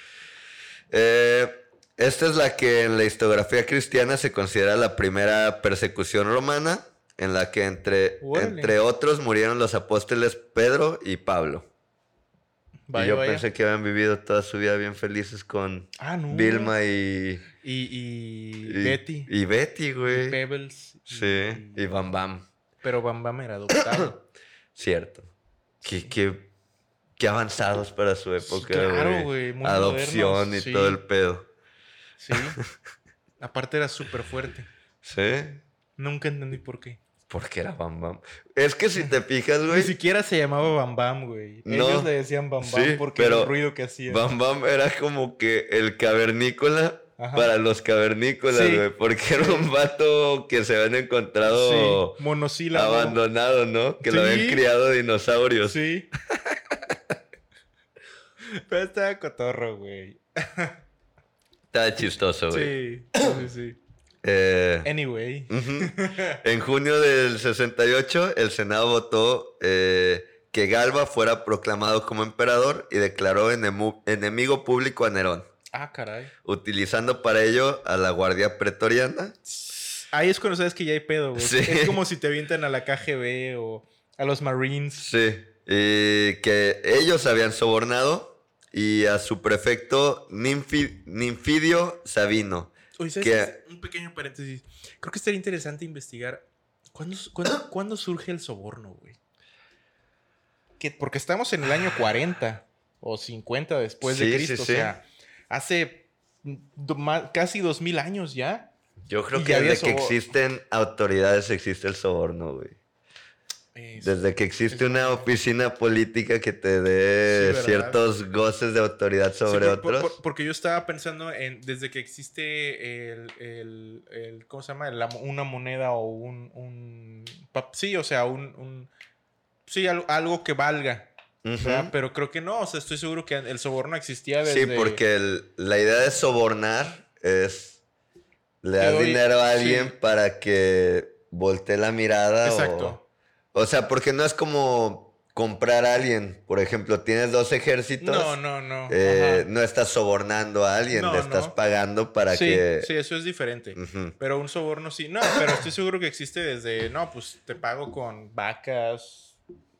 Eh, esta es la que en la historiografía cristiana se considera la primera persecución romana, en la que entre, entre otros murieron los apóstoles Pedro y Pablo. Vaya, y yo vaya. pensé que habían vivido toda su vida bien felices con Ah, no. Vilma y, Y, y, y- Betty. Y Betty, güey. y Pebbles. Sí, y Bam Bam. Pero Bam Bam era adoptado. Cierto. Qué, qué- qué avanzados para su época, claro, güey, muy Adopción modernos, y sí. todo el pedo. Sí. Aparte era súper fuerte. ¿Sí? Nunca entendí por qué. Porque era Bam Bam. Es que si te fijas, Ni güey, siquiera se llamaba Bam Bam, güey. No. Ellos le decían Bam Bam Sí, porque pero el ruido que hacía. Bam Bam era como que el cavernícola Ajá. para los cavernícolas, Sí. güey. Porque era un vato que se habían encontrado Sí, monosílabo. abandonado, ¿no? Que lo habían criado dinosaurios. Sí. Pero estaba cotorro, güey. Está chistoso, güey. Sí, sí, sí. Eh, Anyway. En junio del 68, el Senado votó eh, que Galba fuera proclamado como emperador y declaró enemigo público a Nerón, Ah, caray. utilizando para ello a la Guardia Pretoriana. Ahí es cuando sabes que ya hay pedo, güey. Sí. Es como si te avientan a la KGB o a los Marines. Sí, y que ellos habían sobornado y a su prefecto Ninfi- Ninfidio Sabino. Oye, ¿sabes Que- qué? Un pequeño paréntesis. Creo que estaría interesante investigar cuándo, cuándo, cuándo surge el soborno, güey. que, porque estamos en el año 40 o 50 después de Sí, Cristo, sí. o sea, hace do- ma- casi 2000 años ya. Yo creo que desde que existen autoridades existe el soborno, güey. Es- Desde que existe es una oficina política que te Sí, dé ciertos goces de autoridad Sí, sobre por- otros. por- porque yo estaba pensando en desde que existe el, el- el- ¿cómo se llama? La una moneda o un, un sí, o sea, un, un- sí, algo, algo que valga. Pero creo que no, o sea, estoy seguro que el soborno existía Sí, desde... porque el- la idea de sobornar es le das doy- dinero a alguien sí. para que voltee la mirada. Exacto. O, sea, porque no es como comprar a alguien. Por ejemplo, tienes dos ejércitos. No, no, no. eh, no estás sobornando a alguien, No, le estás no. pagando para sí, que. sí, eso es diferente. Pero un soborno sí. No, pero estoy seguro que existe desde, no, pues te pago con vacas.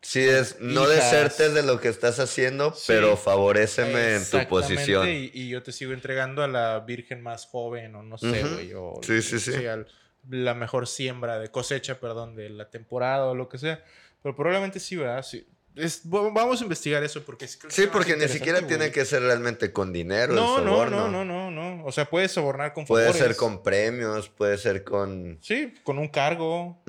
Sí, es no Hijas. desertes de lo que estás haciendo, Sí. pero favoréceme en tu posición. Y, y yo te sigo entregando a la virgen más joven, o no sé, güey. o- Sí, sí, sí. al- la mejor siembra de cosecha, perdón, de la temporada o lo que sea. Pero probablemente sí, ¿verdad? Sí. Es- vamos a investigar eso porque sí, porque ni siquiera tiene que ser realmente con dinero. No, el no, no, no, no, no. O sea, puedes sobornar con Puede favores. ser con premios, puede ser con. Sí, con un cargo.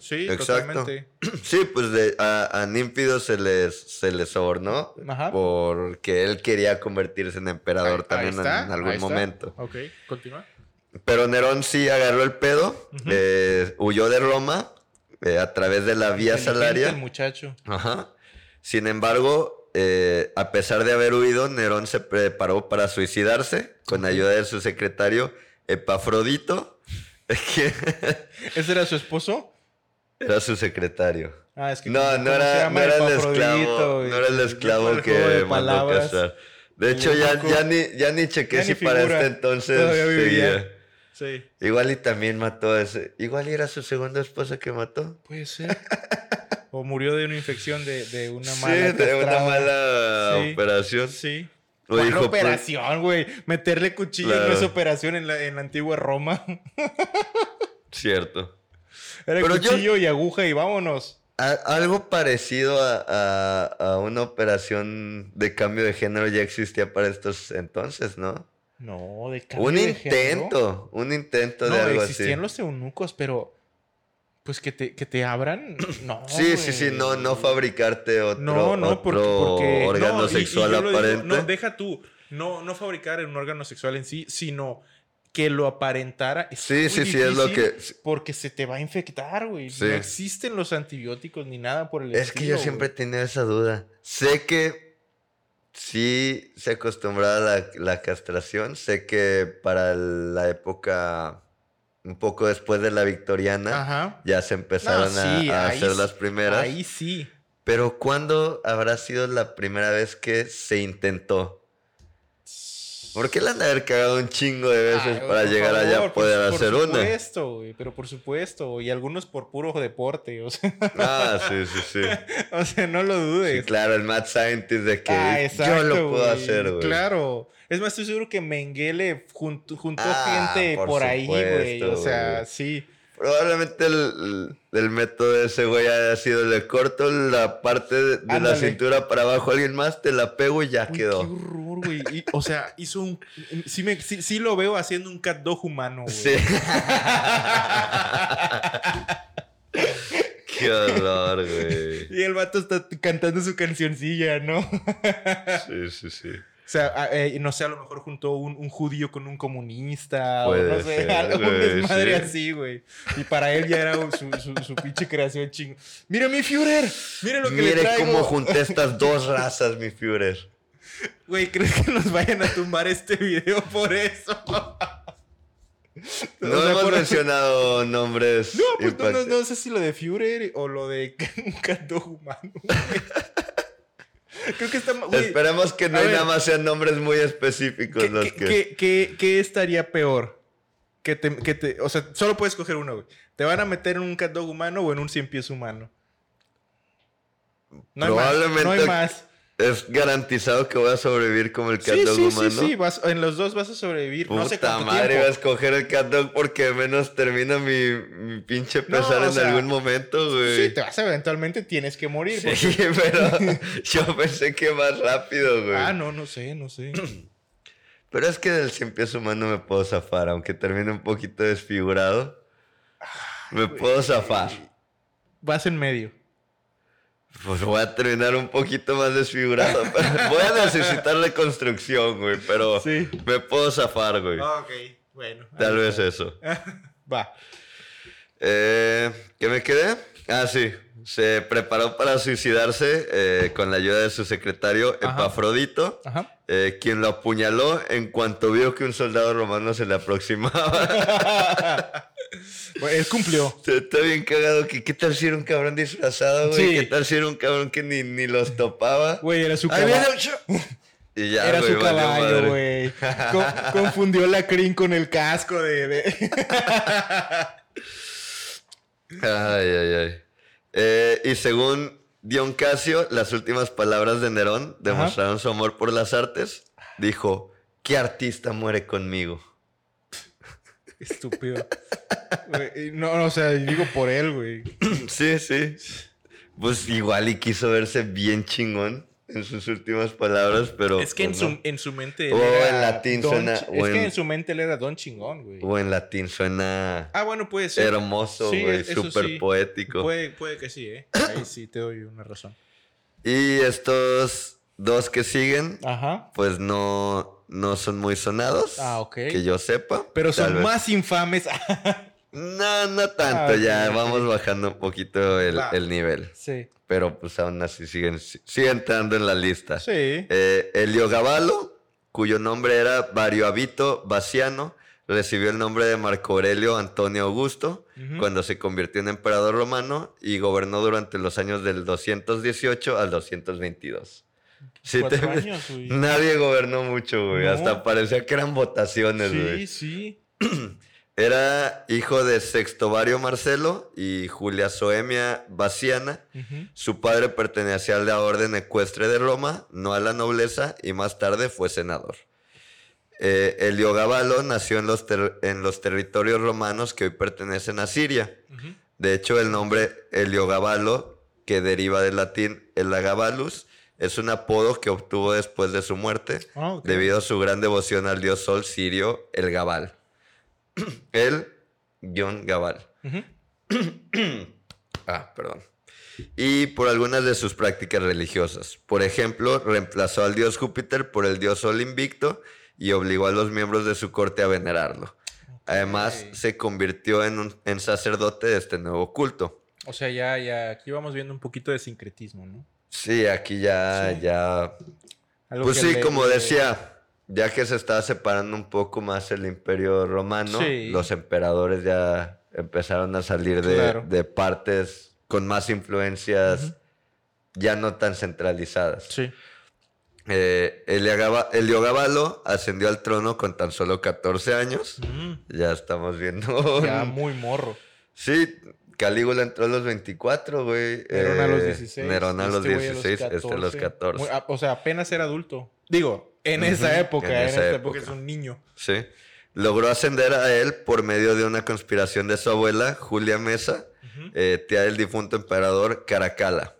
Sí, exacto. totalmente. Sí, pues de- a, a Nímpido se les, se les sobornó Ajá. porque él quería convertirse en emperador Ahí- también ahí está, en algún momento. Ok, continúa. Pero Nerón sí agarró el pedo, eh, huyó de Roma eh, a través de la vía salaria. El muchacho. Ajá. Sin embargo, eh, a pesar de haber huido, Nerón se preparó para suicidarse con ayuda de su secretario Epafrodito, que ¿Ese era su esposo? era su secretario. Ah, es que No, ¿cómo no era, no era el esclavo, no era el esclavo el que mandó palabras, casar. De hecho, ya, ya, ni, ya ni chequé Ya si ni para este entonces seguía. Sí, Igual y también mató a ese. Igual y era su segunda esposa que mató. puede ser. o murió de una infección de, de una Sí, mala de una mala Sí. operación. Sí. ¿Cuál dijo, pues, operación, güey? Meterle cuchillo Claro. no es operación en la, en la antigua Roma. Cierto. Era Pero yo- cuchillo y aguja y vámonos. A- algo parecido a, a- a una operación de cambio de género ya existía para estos entonces, ¿no? No, de cambio Un de género. intento, un intento de No, algo existían así. los eunucos, pero pues que te, que te abran, no. Sí, sí, sí, no, no fabricarte otro, No, no, porque, otro porque órgano no, y- y sexual digo, aparente. no, deja tú, no, no fabricar un órgano sexual en sí, sino que lo aparentara. Es Sí, sí, sí, es lo que- Porque se te va a infectar, güey. Sí. No existen los antibióticos ni nada por el Es que yo estilo, siempre güey. tenía esa duda. Sé que sí se acostumbraba a la, la castración. Sé que para la época, un poco después de la victoriana, Ajá. ya se empezaron No, a- sí, a, ahí hacer sí- las primeras. Ahí sí. Pero ¿cuándo habrá sido la primera vez que se intentó? ¿Por qué le han de haber cagado un chingo de veces Ay, para por llegar allá a por- poder por hacer una? supuesto, güey, pero por supuesto. Y algunos por puro deporte, o sea, Ah, sí, sí, sí. o sea no lo dudes. Sí, claro, el Mad Scientist de que Ah, yo lo puedo güey. hacer, güey. Claro. Es más, estoy seguro que Mengele juntó, juntó Ah, gente por por, ahí, güey. O sea, güey. sí. Probablemente el, el método de ese güey haya sido le corto la parte de, de la cintura para abajo a alguien más, te la pego y ya Uy, quedó. Qué horror, güey. Y, o sea, hizo un. Sí, me, sí, sí lo veo haciendo un cat dog humano, güey. Sí. Qué horror, güey. Y el vato está cantando su cancioncilla, ¿no? Sí, sí, sí. O sea, a- eh, no sé, a lo mejor juntó un, un judío con un comunista. Puede o no sé, ser, güey, desmadre sí. así, güey. Y para él ya era su, su, su pinche creación chingo. ¡Mira mi Führer! ¡Mire lo que le Mire traigo! cómo junté estas dos razas, mi Führer. Güey, ¿crees que nos vayan a tumbar este video por eso? No O sea, hemos por- mencionado nombres. No, pues no, no, no sé si lo de Führer o lo de un canto humano. güey. Creo que está... güey, Esperemos que no a hay ver. nada más sean nombres muy específicos ¿Qué, los qué- que. qué- qué- qué estaría peor? Que te, que te- o sea, solo puedes escoger uno, güey. ¿Te van a meter en un cat dog humano o en un cien pies humano? No hay más. No hay Probablemente- más. Es garantizado que voy a sobrevivir como el cat Sí, dog sí, humano. sí, sí, vas- en los dos vas a sobrevivir. Puta no sé cuánto madre, tiempo. iba a escoger el cat dog porque menos termina mi, mi pinche No, pesar o en sea, algún momento, güey. Sí, te vas a eventualmente tienes que morir. porque- Sí, pero yo pensé que más rápido, güey. Ah, no, no sé, no sé. Pero es que del cien pies humano me puedo zafar, aunque termine un poquito desfigurado. Me puedo zafar. Vas en medio. Pues voy a terminar un poquito más desfigurado. voy a necesitar reconstrucción, güey, pero Sí. me puedo zafar, güey. Ok, bueno. Tal vez eso. Va. Eh, ¿Qué me quedé? Ah, sí. Se preparó para suicidarse eh, con la ayuda de su secretario Ajá. Epafrodito, Ajá. eh, quien lo apuñaló en cuanto vio que un soldado romano se le aproximaba. Bueno, él cumplió. Está bien cagado que qué tal si era un cabrón disfrazado, güey. Sí. ¿Qué tal si era un cabrón que ni, ni los topaba? Güey, era su caballo. Y ya, Era su caballo, güey. Co- confundió la crin con el casco de. de- Ay, ay, ay. Eh, y según Dion Casio, las últimas palabras de Nerón demostraron su amor por las artes. Dijo, ¿qué artista muere conmigo? Estúpido. No, no, o sea, digo por él, güey. sí, sí. Pues igual y quiso verse bien chingón en sus últimas palabras, pero... Es que en pues, su, no. en su mente. él O era en latín don suena- Es que en- en su mente él era don chingón, güey. O en latín suena Ah, bueno, puede ser. hermoso, Sí, güey, eso súper sí. poético. Puede, puede que sí, ¿eh? Ahí sí te doy una razón. Y estos dos que siguen, Ajá. pues no, no son muy sonados. Ah, ok. Que yo sepa. Pero son vez. más infames. No, no tanto, Ah, ya vamos bajando un poquito el, Va. el nivel. sí. Pero pues aún así siguen, siguen entrando en la lista. Sí. Eh, Heliogábalo, cuyo nombre era Varioabito Baciano, recibió el nombre de Marco Aurelio Antonio Augusto cuando se convirtió en emperador romano y gobernó durante los años del 218 al 222. Sí, Cuatro te- años, güey. Nadie gobernó mucho, güey. No. Hasta parecía que eran votaciones, güey. Sí, sí. Era hijo de Sexto Vario Marcelo y Julia Soemia Baciana. Su padre pertenecía a la orden ecuestre de Roma, no a la nobleza, y más tarde fue senador. Eh, Heliogabalo nació en los, en los territorios romanos que hoy pertenecen a Siria. De hecho, el nombre Heliogabalo, que deriva del latín Elagabalus, es un apodo que obtuvo después de su muerte, Ah, debido a su gran devoción al dios sol sirio, el Gabal. el guion Gabal. Ah, perdón. Y por algunas de sus prácticas religiosas. Por ejemplo, reemplazó al dios Júpiter por el dios Sol invicto y obligó a los miembros de su corte a venerarlo. Además, se convirtió en, un, en sacerdote de este nuevo culto. O sea, ya, ya, aquí vamos viendo un poquito de sincretismo, ¿no? Sí, aquí ya, Sí. ya. Algo Pues sí, le- como le- decía, ya que se estaba separando un poco más el imperio romano, Sí. los emperadores ya empezaron a salir de, Claro. de partes con más influencias ya no tan centralizadas. Sí. Eh, Heliogábalo ascendió al trono con tan solo 14 años. Ya estamos viendo. ya muy morro. Sí, Calígula entró a los 24, güey. Nerón a los Eh, 16. Nerón a los este güey 16, este a los 14. Muy- ah, o sea, apenas era adulto. Digo, en esa época, en en, esa época. época. es un niño. Sí. Logró ascender a él por medio de una conspiración de su abuela, Julia Mesa, eh, tía del difunto emperador Caracalla.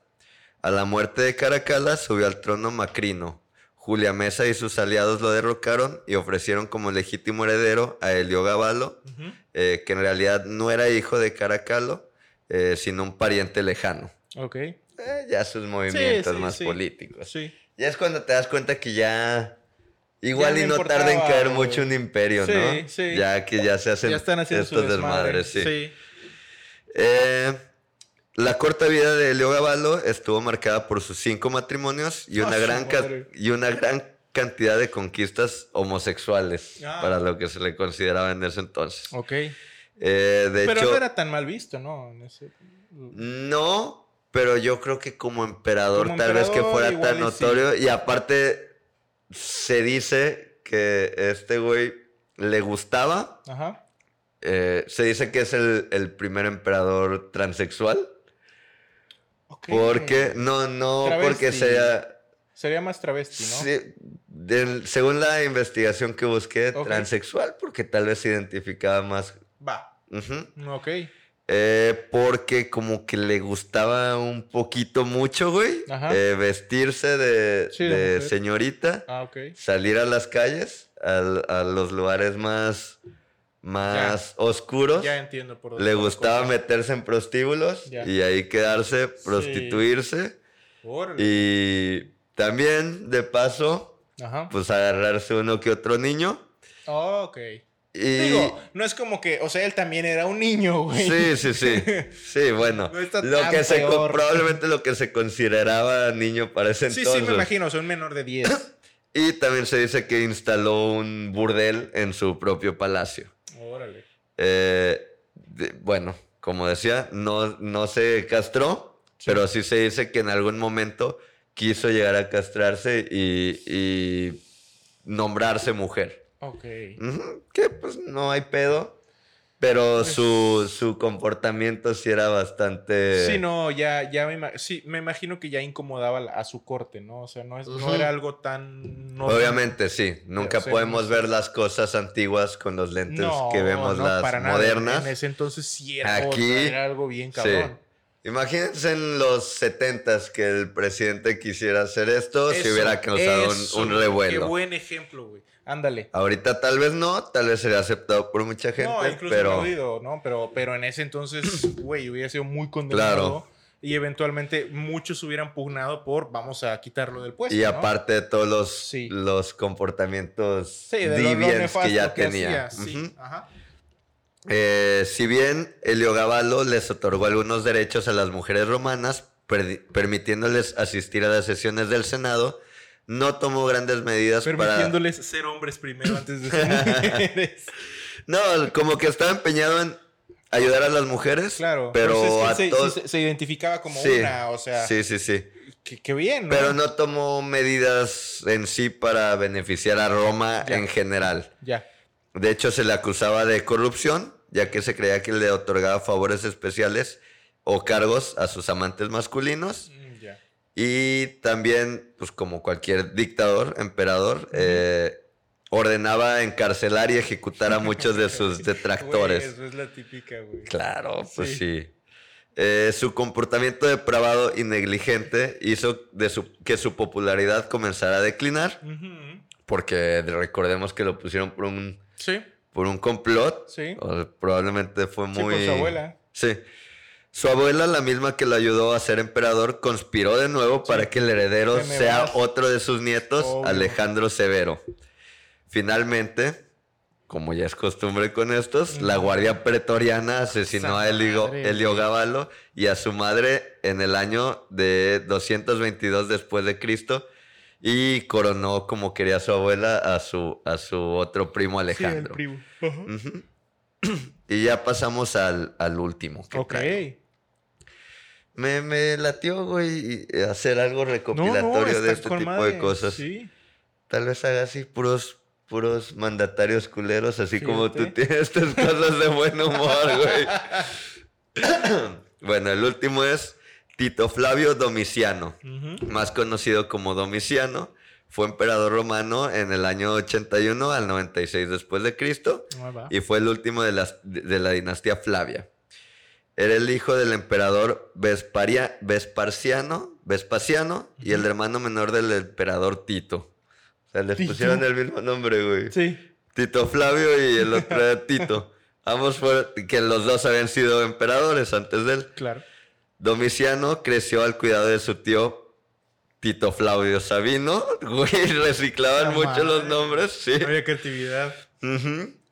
A la muerte de Caracalla subió al trono Macrino. Julia Mesa y sus aliados lo derrocaron y ofrecieron como legítimo heredero a Heliogábalo, Ujú. eh, que en realidad no era hijo de Caracalo, eh, sino un pariente lejano. Ok. Eh, ya sus movimientos sí, más sí. políticos. Sí. Ya es cuando te das cuenta que ya... Igual Ya y no tarda en caer mucho un imperio, Sí, ¿no? sí. Ya que ya se hacen Ya están haciendo estos desmadre. desmadres, sí. sí. Eh, la corta vida de Heliogábalo estuvo marcada por sus cinco matrimonios y Ah, una, gran y una gran cantidad de conquistas homosexuales Ah. para lo que se le consideraba en ese entonces. Ok. Eh, de Pero hecho, no era tan mal visto, ¿no? En ese- no, pero yo creo que como emperador Como tal vez que fuera tan y sí. notorio. Y aparte, se dice que este güey le gustaba. Ajá. eh, se dice que es el, el primer emperador transexual. Ok. Porque, no, no Travesti. porque sea. Sería más travesti, ¿no? Sí, del- según la investigación que busqué, transexual, porque tal vez se identificaba más. Va. Ujú. Ok. Eh, porque como que le gustaba un poquito mucho, güey, Ajá. eh, vestirse de, Sí, señorita, Ah, ok. salir a las calles, al- a, los lugares más, más oscuros. Ya entiendo por dónde Le gustaba meterse en prostíbulos Ya. y ahí quedarse, prostituirse. Y también, de paso, Ajá. pues agarrarse uno que otro niño. Oh, ok. Y... Digo, no es como que, o sea, él también era un niño, güey. Sí, sí, sí. Sí, bueno. No está lo tan que se peor. probablemente lo que se consideraba niño para ese Sí, entonces. sí, me imagino, o sea, un menor de 10. Y también se dice que instaló un burdel en su propio palacio. Órale. Eh, de- bueno, como decía, no, no se castró, pero sí se dice que en algún momento quiso llegar a castrarse y, y nombrarse mujer. Ok. Que pues no hay pedo. Pero Pues su, su comportamiento sí era bastante. Sí, no, ya, ya me, sí, me imagino que ya incomodaba a su corte, ¿no? O sea, no, es, no Ujú. era algo tan... Obviamente sí. Nunca o sea, podemos no- ver las cosas antiguas con los lentes No, que vemos no, las para nada. modernas. En ese entonces sí era, Aquí, otra, era algo bien Sí. cabrón. Imagínense en los 70s que el presidente quisiera hacer esto si Eso, hubiera causado eso, un, un revuelo. Qué buen ejemplo, güey. Ándale. Ahorita tal vez no, tal vez sería aceptado por mucha gente, no, incluso pero aplaudido, ¿no? Pero, pero en ese entonces, güey, hubiera sido muy condenado. Claro. Y eventualmente muchos hubieran pugnado por vamos a quitarlo del puesto. y ¿no? aparte de todos los, Sí. los comportamientos Sí, deviants que ya tenía. hacía, sí, Ujú. ajá. Eh, si bien Heliogábalo les otorgó algunos derechos a las mujeres romanas, permitiéndoles asistir a las sesiones del Senado, no tomó grandes medidas para... Permitiéndoles ser hombres primero antes de ser mujeres. No, como que estaba empeñado en ayudar a las mujeres, Claro. pero es que a se, todos... se- se identificaba como Sí, una, o sea, sí, sí, sí. qué, bien, ¿no? Pero no tomó medidas en sí para beneficiar a Roma Ya. en general. Ya. De hecho, se le acusaba de corrupción, ya que se creía que le otorgaba favores especiales o cargos a sus amantes masculinos. Mm. Y también, pues como cualquier dictador, emperador, eh, ordenaba encarcelar y ejecutar a muchos de sus detractores. eso es la típica, güey. Claro, pues Sí. sí. Eh, su comportamiento depravado y negligente hizo de su, que su popularidad comenzara a declinar, porque recordemos que lo pusieron por un, Sí, por un complot. sí. o probablemente fue Sí, muy... por su abuela. Sí. Su abuela, la misma que lo ayudó a ser emperador, conspiró de nuevo para que el heredero Que sea vas. otro de sus nietos. Alejandro Severo. Finalmente, como ya es costumbre con estos, la Guardia Pretoriana asesinó a Elio, madre, Heliogábalo y a su madre en el año de 222 después de Cristo y coronó como quería su abuela a su, a su otro primo Alejandro. Sí, el primo. Y ya pasamos al, al último. Que Ok. traigo. Me, me latió, güey, y hacer algo recopilatorio no, de este tipo madre. de cosas. Sí. Tal vez haga así puros, puros mandatarios culeros, así como tú tienes tus cosas de buen humor, güey. bueno, el último es Tito Flavio Domiciano, más conocido como Domiciano. Fue emperador romano en el año 81 al 96 después de Cristo Ah, y fue el último de, las- de- la dinastía Flavia. Era el hijo del emperador Vesparia- Vesparciano, Vespasiano y el hermano menor del emperador Tito. O sea, les Tito. pusieron el mismo nombre, güey. Sí. Tito Flavio y el otro era Tito. Ambos fueron, que los dos habían sido emperadores antes de él. Claro. Domiciano creció al cuidado de su tío Tito Flavio Sabino. Güey, reciclaban La mucho los nombres, sí. Había creatividad.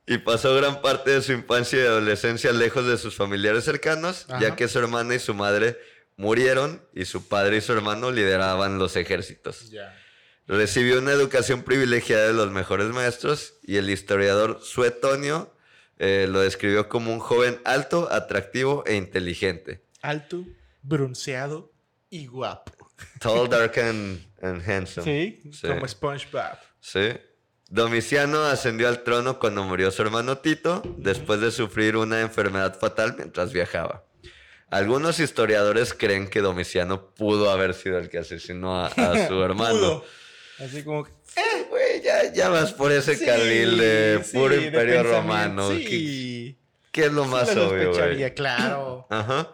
Y pasó gran parte de su infancia y adolescencia lejos de sus familiares cercanos, Ajá. ya que su hermana y su madre murieron y su padre y su hermano lideraban los ejércitos. Recibió una educación privilegiada de los mejores maestros y el historiador Suetonio eh, lo describió como un joven alto, atractivo e inteligente. Alto, bronceado y guapo. Tall, dark and, and handsome. Sí, Sí. como SpongeBob. Sí. Domiciano ascendió al trono cuando murió su hermano Tito, después de sufrir una enfermedad fatal mientras viajaba. Algunos historiadores creen que Domiciano pudo haber sido el que asesinó a, a su hermano. Pudo. Así como que. Eh, güey, ya, ya vas por ese Sí, carril de puro imperio romano. ¿Qué, Sí. qué es lo más lo obvio, güey? sospecharía, claro. Ajá.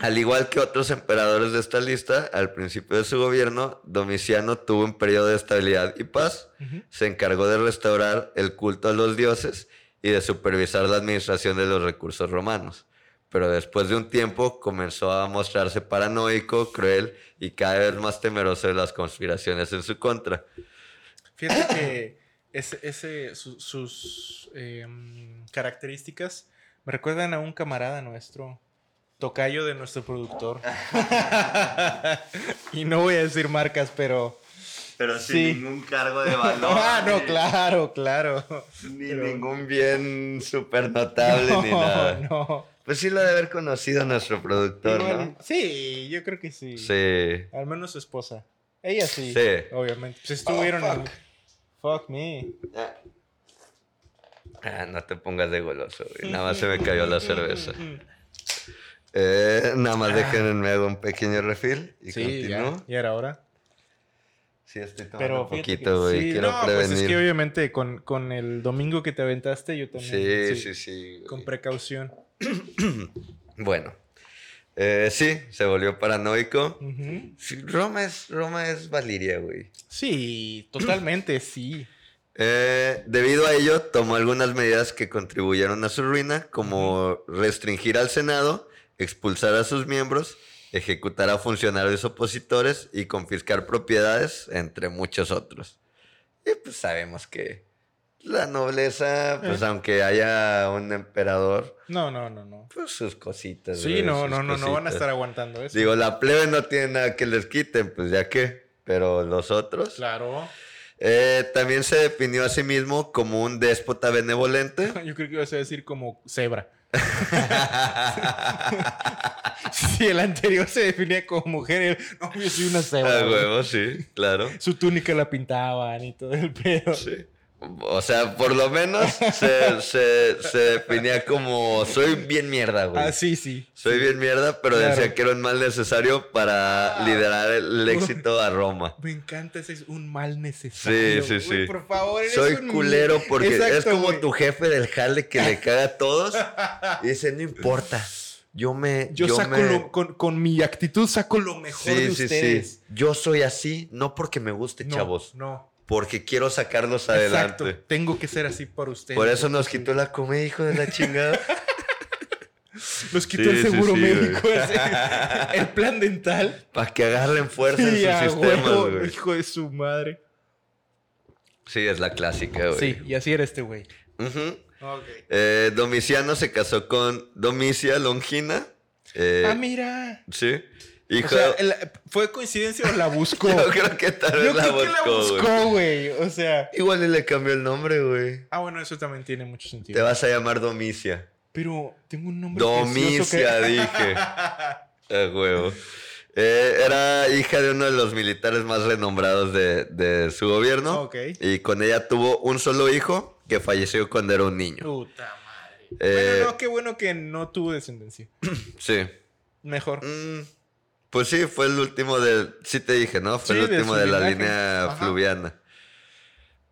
Al igual que otros emperadores de esta lista, al principio de su gobierno, Domiciano tuvo un periodo de estabilidad y paz. Se encargó de restaurar el culto a los dioses y de supervisar la administración de los recursos romanos. Pero después de un tiempo comenzó a mostrarse paranoico, cruel y cada vez más temeroso de las conspiraciones en su contra. Fíjate que ese, ese, su- sus em, características me recuerdan a un camarada nuestro, tocayo de nuestro productor. y no voy a decir marcas, pero. Pero sin Sí. ningún cargo de valor. ah, no, claro, claro. Ni Pero- ningún bien súper notable ni nada. no. Pues sí lo de haber conocido nuestro productor, ¿no? Sí, yo creo que sí. Sí. Al menos su esposa. Ella sí. Sí. Obviamente. Pues estuvieron Oh, en. Fuck me. Ah, no te pongas de goloso, güey. Nada más se me cayó la cerveza. Eh, nada más déjenme hago un pequeño refill y Sí, ya. continúo. Y era hora. Sí, estoy tomando un poquito, güey. sí, Quiero no, prevenir. Pues es que obviamente con, con el domingo que te aventaste, yo también. sí, sí, sí. Con precaución. Bueno. Eh, sí, se volvió paranoico. Sí, Roma es, Roma es Valiria, güey. Sí, totalmente, sí. Eh, debido a ello, tomó algunas medidas que contribuyeron a su ruina, como restringir al Senado, expulsar a sus miembros, ejecutar a funcionarios opositores y confiscar propiedades, entre muchos otros. Y pues sabemos que la nobleza, pues Eh. aunque haya un emperador, No, no, no, no. pues sus cositas. Sí, güey, no, sus no, no, no van a cositas. estar aguantando eso. Digo, la plebe no tiene nada que les quiten, pues ya que, pero los otros... Claro. Eh, también se definió a sí mismo como un déspota benevolente. Yo creo que ibas a decir como cebra. Si el anterior se definía como mujer, él, no, yo soy una cebra. A güey". huevo, sí, claro. Su túnica la pintaban y todo el pedo. Sí. O sea, por lo menos se, se- se definía como soy bien mierda, güey. Ah, sí, sí. Soy bien mierda, pero Claro. decía que era un mal necesario para liderar el éxito a Roma. Me encanta, ese es un mal necesario. Sí, sí, sí. Por favor, eres Soy un- culero porque es como güey. tu jefe del jale que le caga a todos y dice, no importa, yo me... Yo, saco me- lo, con, con mi actitud saco lo mejor de Sí, sí, ustedes. sí. Yo soy así, no porque me guste, No, chavos, No. Porque quiero sacarlos Exacto. adelante. Tengo que ser así por ustedes. Por eso nos quitó la comedia, hijo de la chingada. Nos quitó Sí, el seguro sí, médico, el plan dental. Para que agarren fuerza en sus sistemas, güey. hijo de su madre. Sí, es la clásica, güey. Sí, y así era este güey. Eh, Domiciano se casó con Domicia Longina. Eh, ah, mira. Sí. O sea, ¿fue coincidencia o la buscó? Yo creo que tal vez Yo la creo que la buscó, güey. buscó. O sea. Igual y le cambió el nombre, güey. Ah, bueno, eso también tiene mucho Te sentido. vas a llamar Domicia. Pero tengo un nombre Domicia, que- dije. A huevo. Eh, era hija de uno de los militares más renombrados de, de su gobierno. Ok. Y con ella tuvo un solo hijo que falleció cuando era un niño. Puta madre. Eh, Bueno, no, qué bueno que no tuvo descendencia. Sí. Mejor. Mm, pues sí, fue el último del. Sí te dije, ¿no? Fue Sí, el último de, la línea Ajá. fluviana.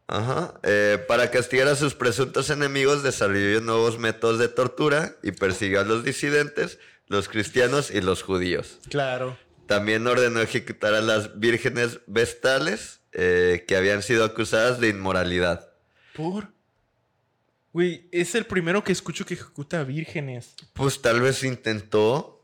Ajá. Eh, para castigar a sus presuntos enemigos, desarrolló nuevos métodos de tortura y persiguió a los disidentes, los cristianos y los judíos. Claro. También ordenó ejecutar a las vírgenes vestales eh, que habían sido acusadas de inmoralidad. ¿Por? Güey, es el primero que escucho que ejecuta vírgenes. Pues tal vez intentó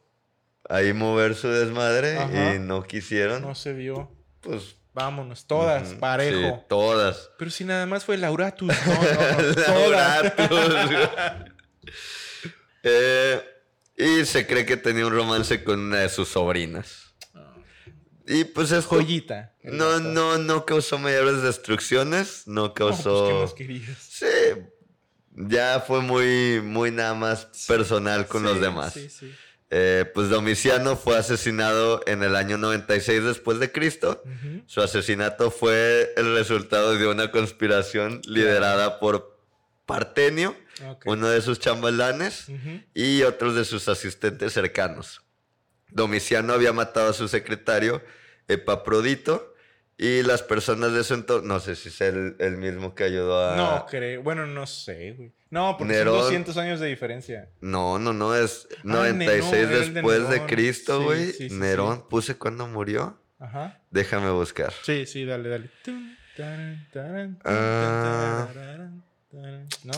ahí mover su desmadre Ajá. y no quisieron. No se vio. Pues Vámonos, todas, parejo. Sí, todas. Pero si nada más fue Lauratus. No, no. Lauratus. Eh, y se cree que tenía un romance con una de sus sobrinas. Y pues esto Joyita. no, no, no causó mayores destrucciones, no No, pues, causó... ¿qué más querías? Sí, ya fue muy, muy nada más personal con los demás. Sí, sí. Eh, pues Domiciano fue asesinado en el año 96 después de Cristo. Su asesinato fue el resultado de una conspiración liderada por Partenio, uno de sus chambelanes Ujú. y otros de sus asistentes cercanos. Domiciano había matado a su secretario, Epaprodito, y las personas de su entorno, no sé si es el, el mismo que ayudó a... No creo. Bueno, no sé, güey. No, porque Nerón. son 200 años de diferencia. No, no, no, es Ah, 96 Nerón, era el de después de. Cristo, güey. sí, sí, sí. Nerón, puse cuando murió. Ajá. Déjame buscar. Sí, sí, dale, dale. Ah. ¿No?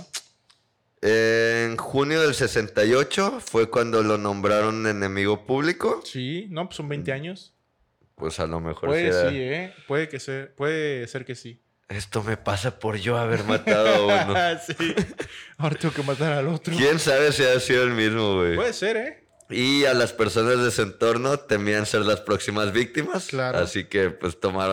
En junio del 68 fue cuando lo nombraron enemigo público. Sí, no, pues son 20 años. Pues a lo mejor Puede sí era- sí, ¿eh? Puede, que ser, puede ser que sí. Esto me pasa por yo haber matado a uno. sí. Ahora tengo que matar al otro. ¿Quién sabe si ha sido el mismo, güey? Puede ser, ¿eh? Y a las personas de su entorno temían ser las próximas víctimas. Claro. Así que pues tomaron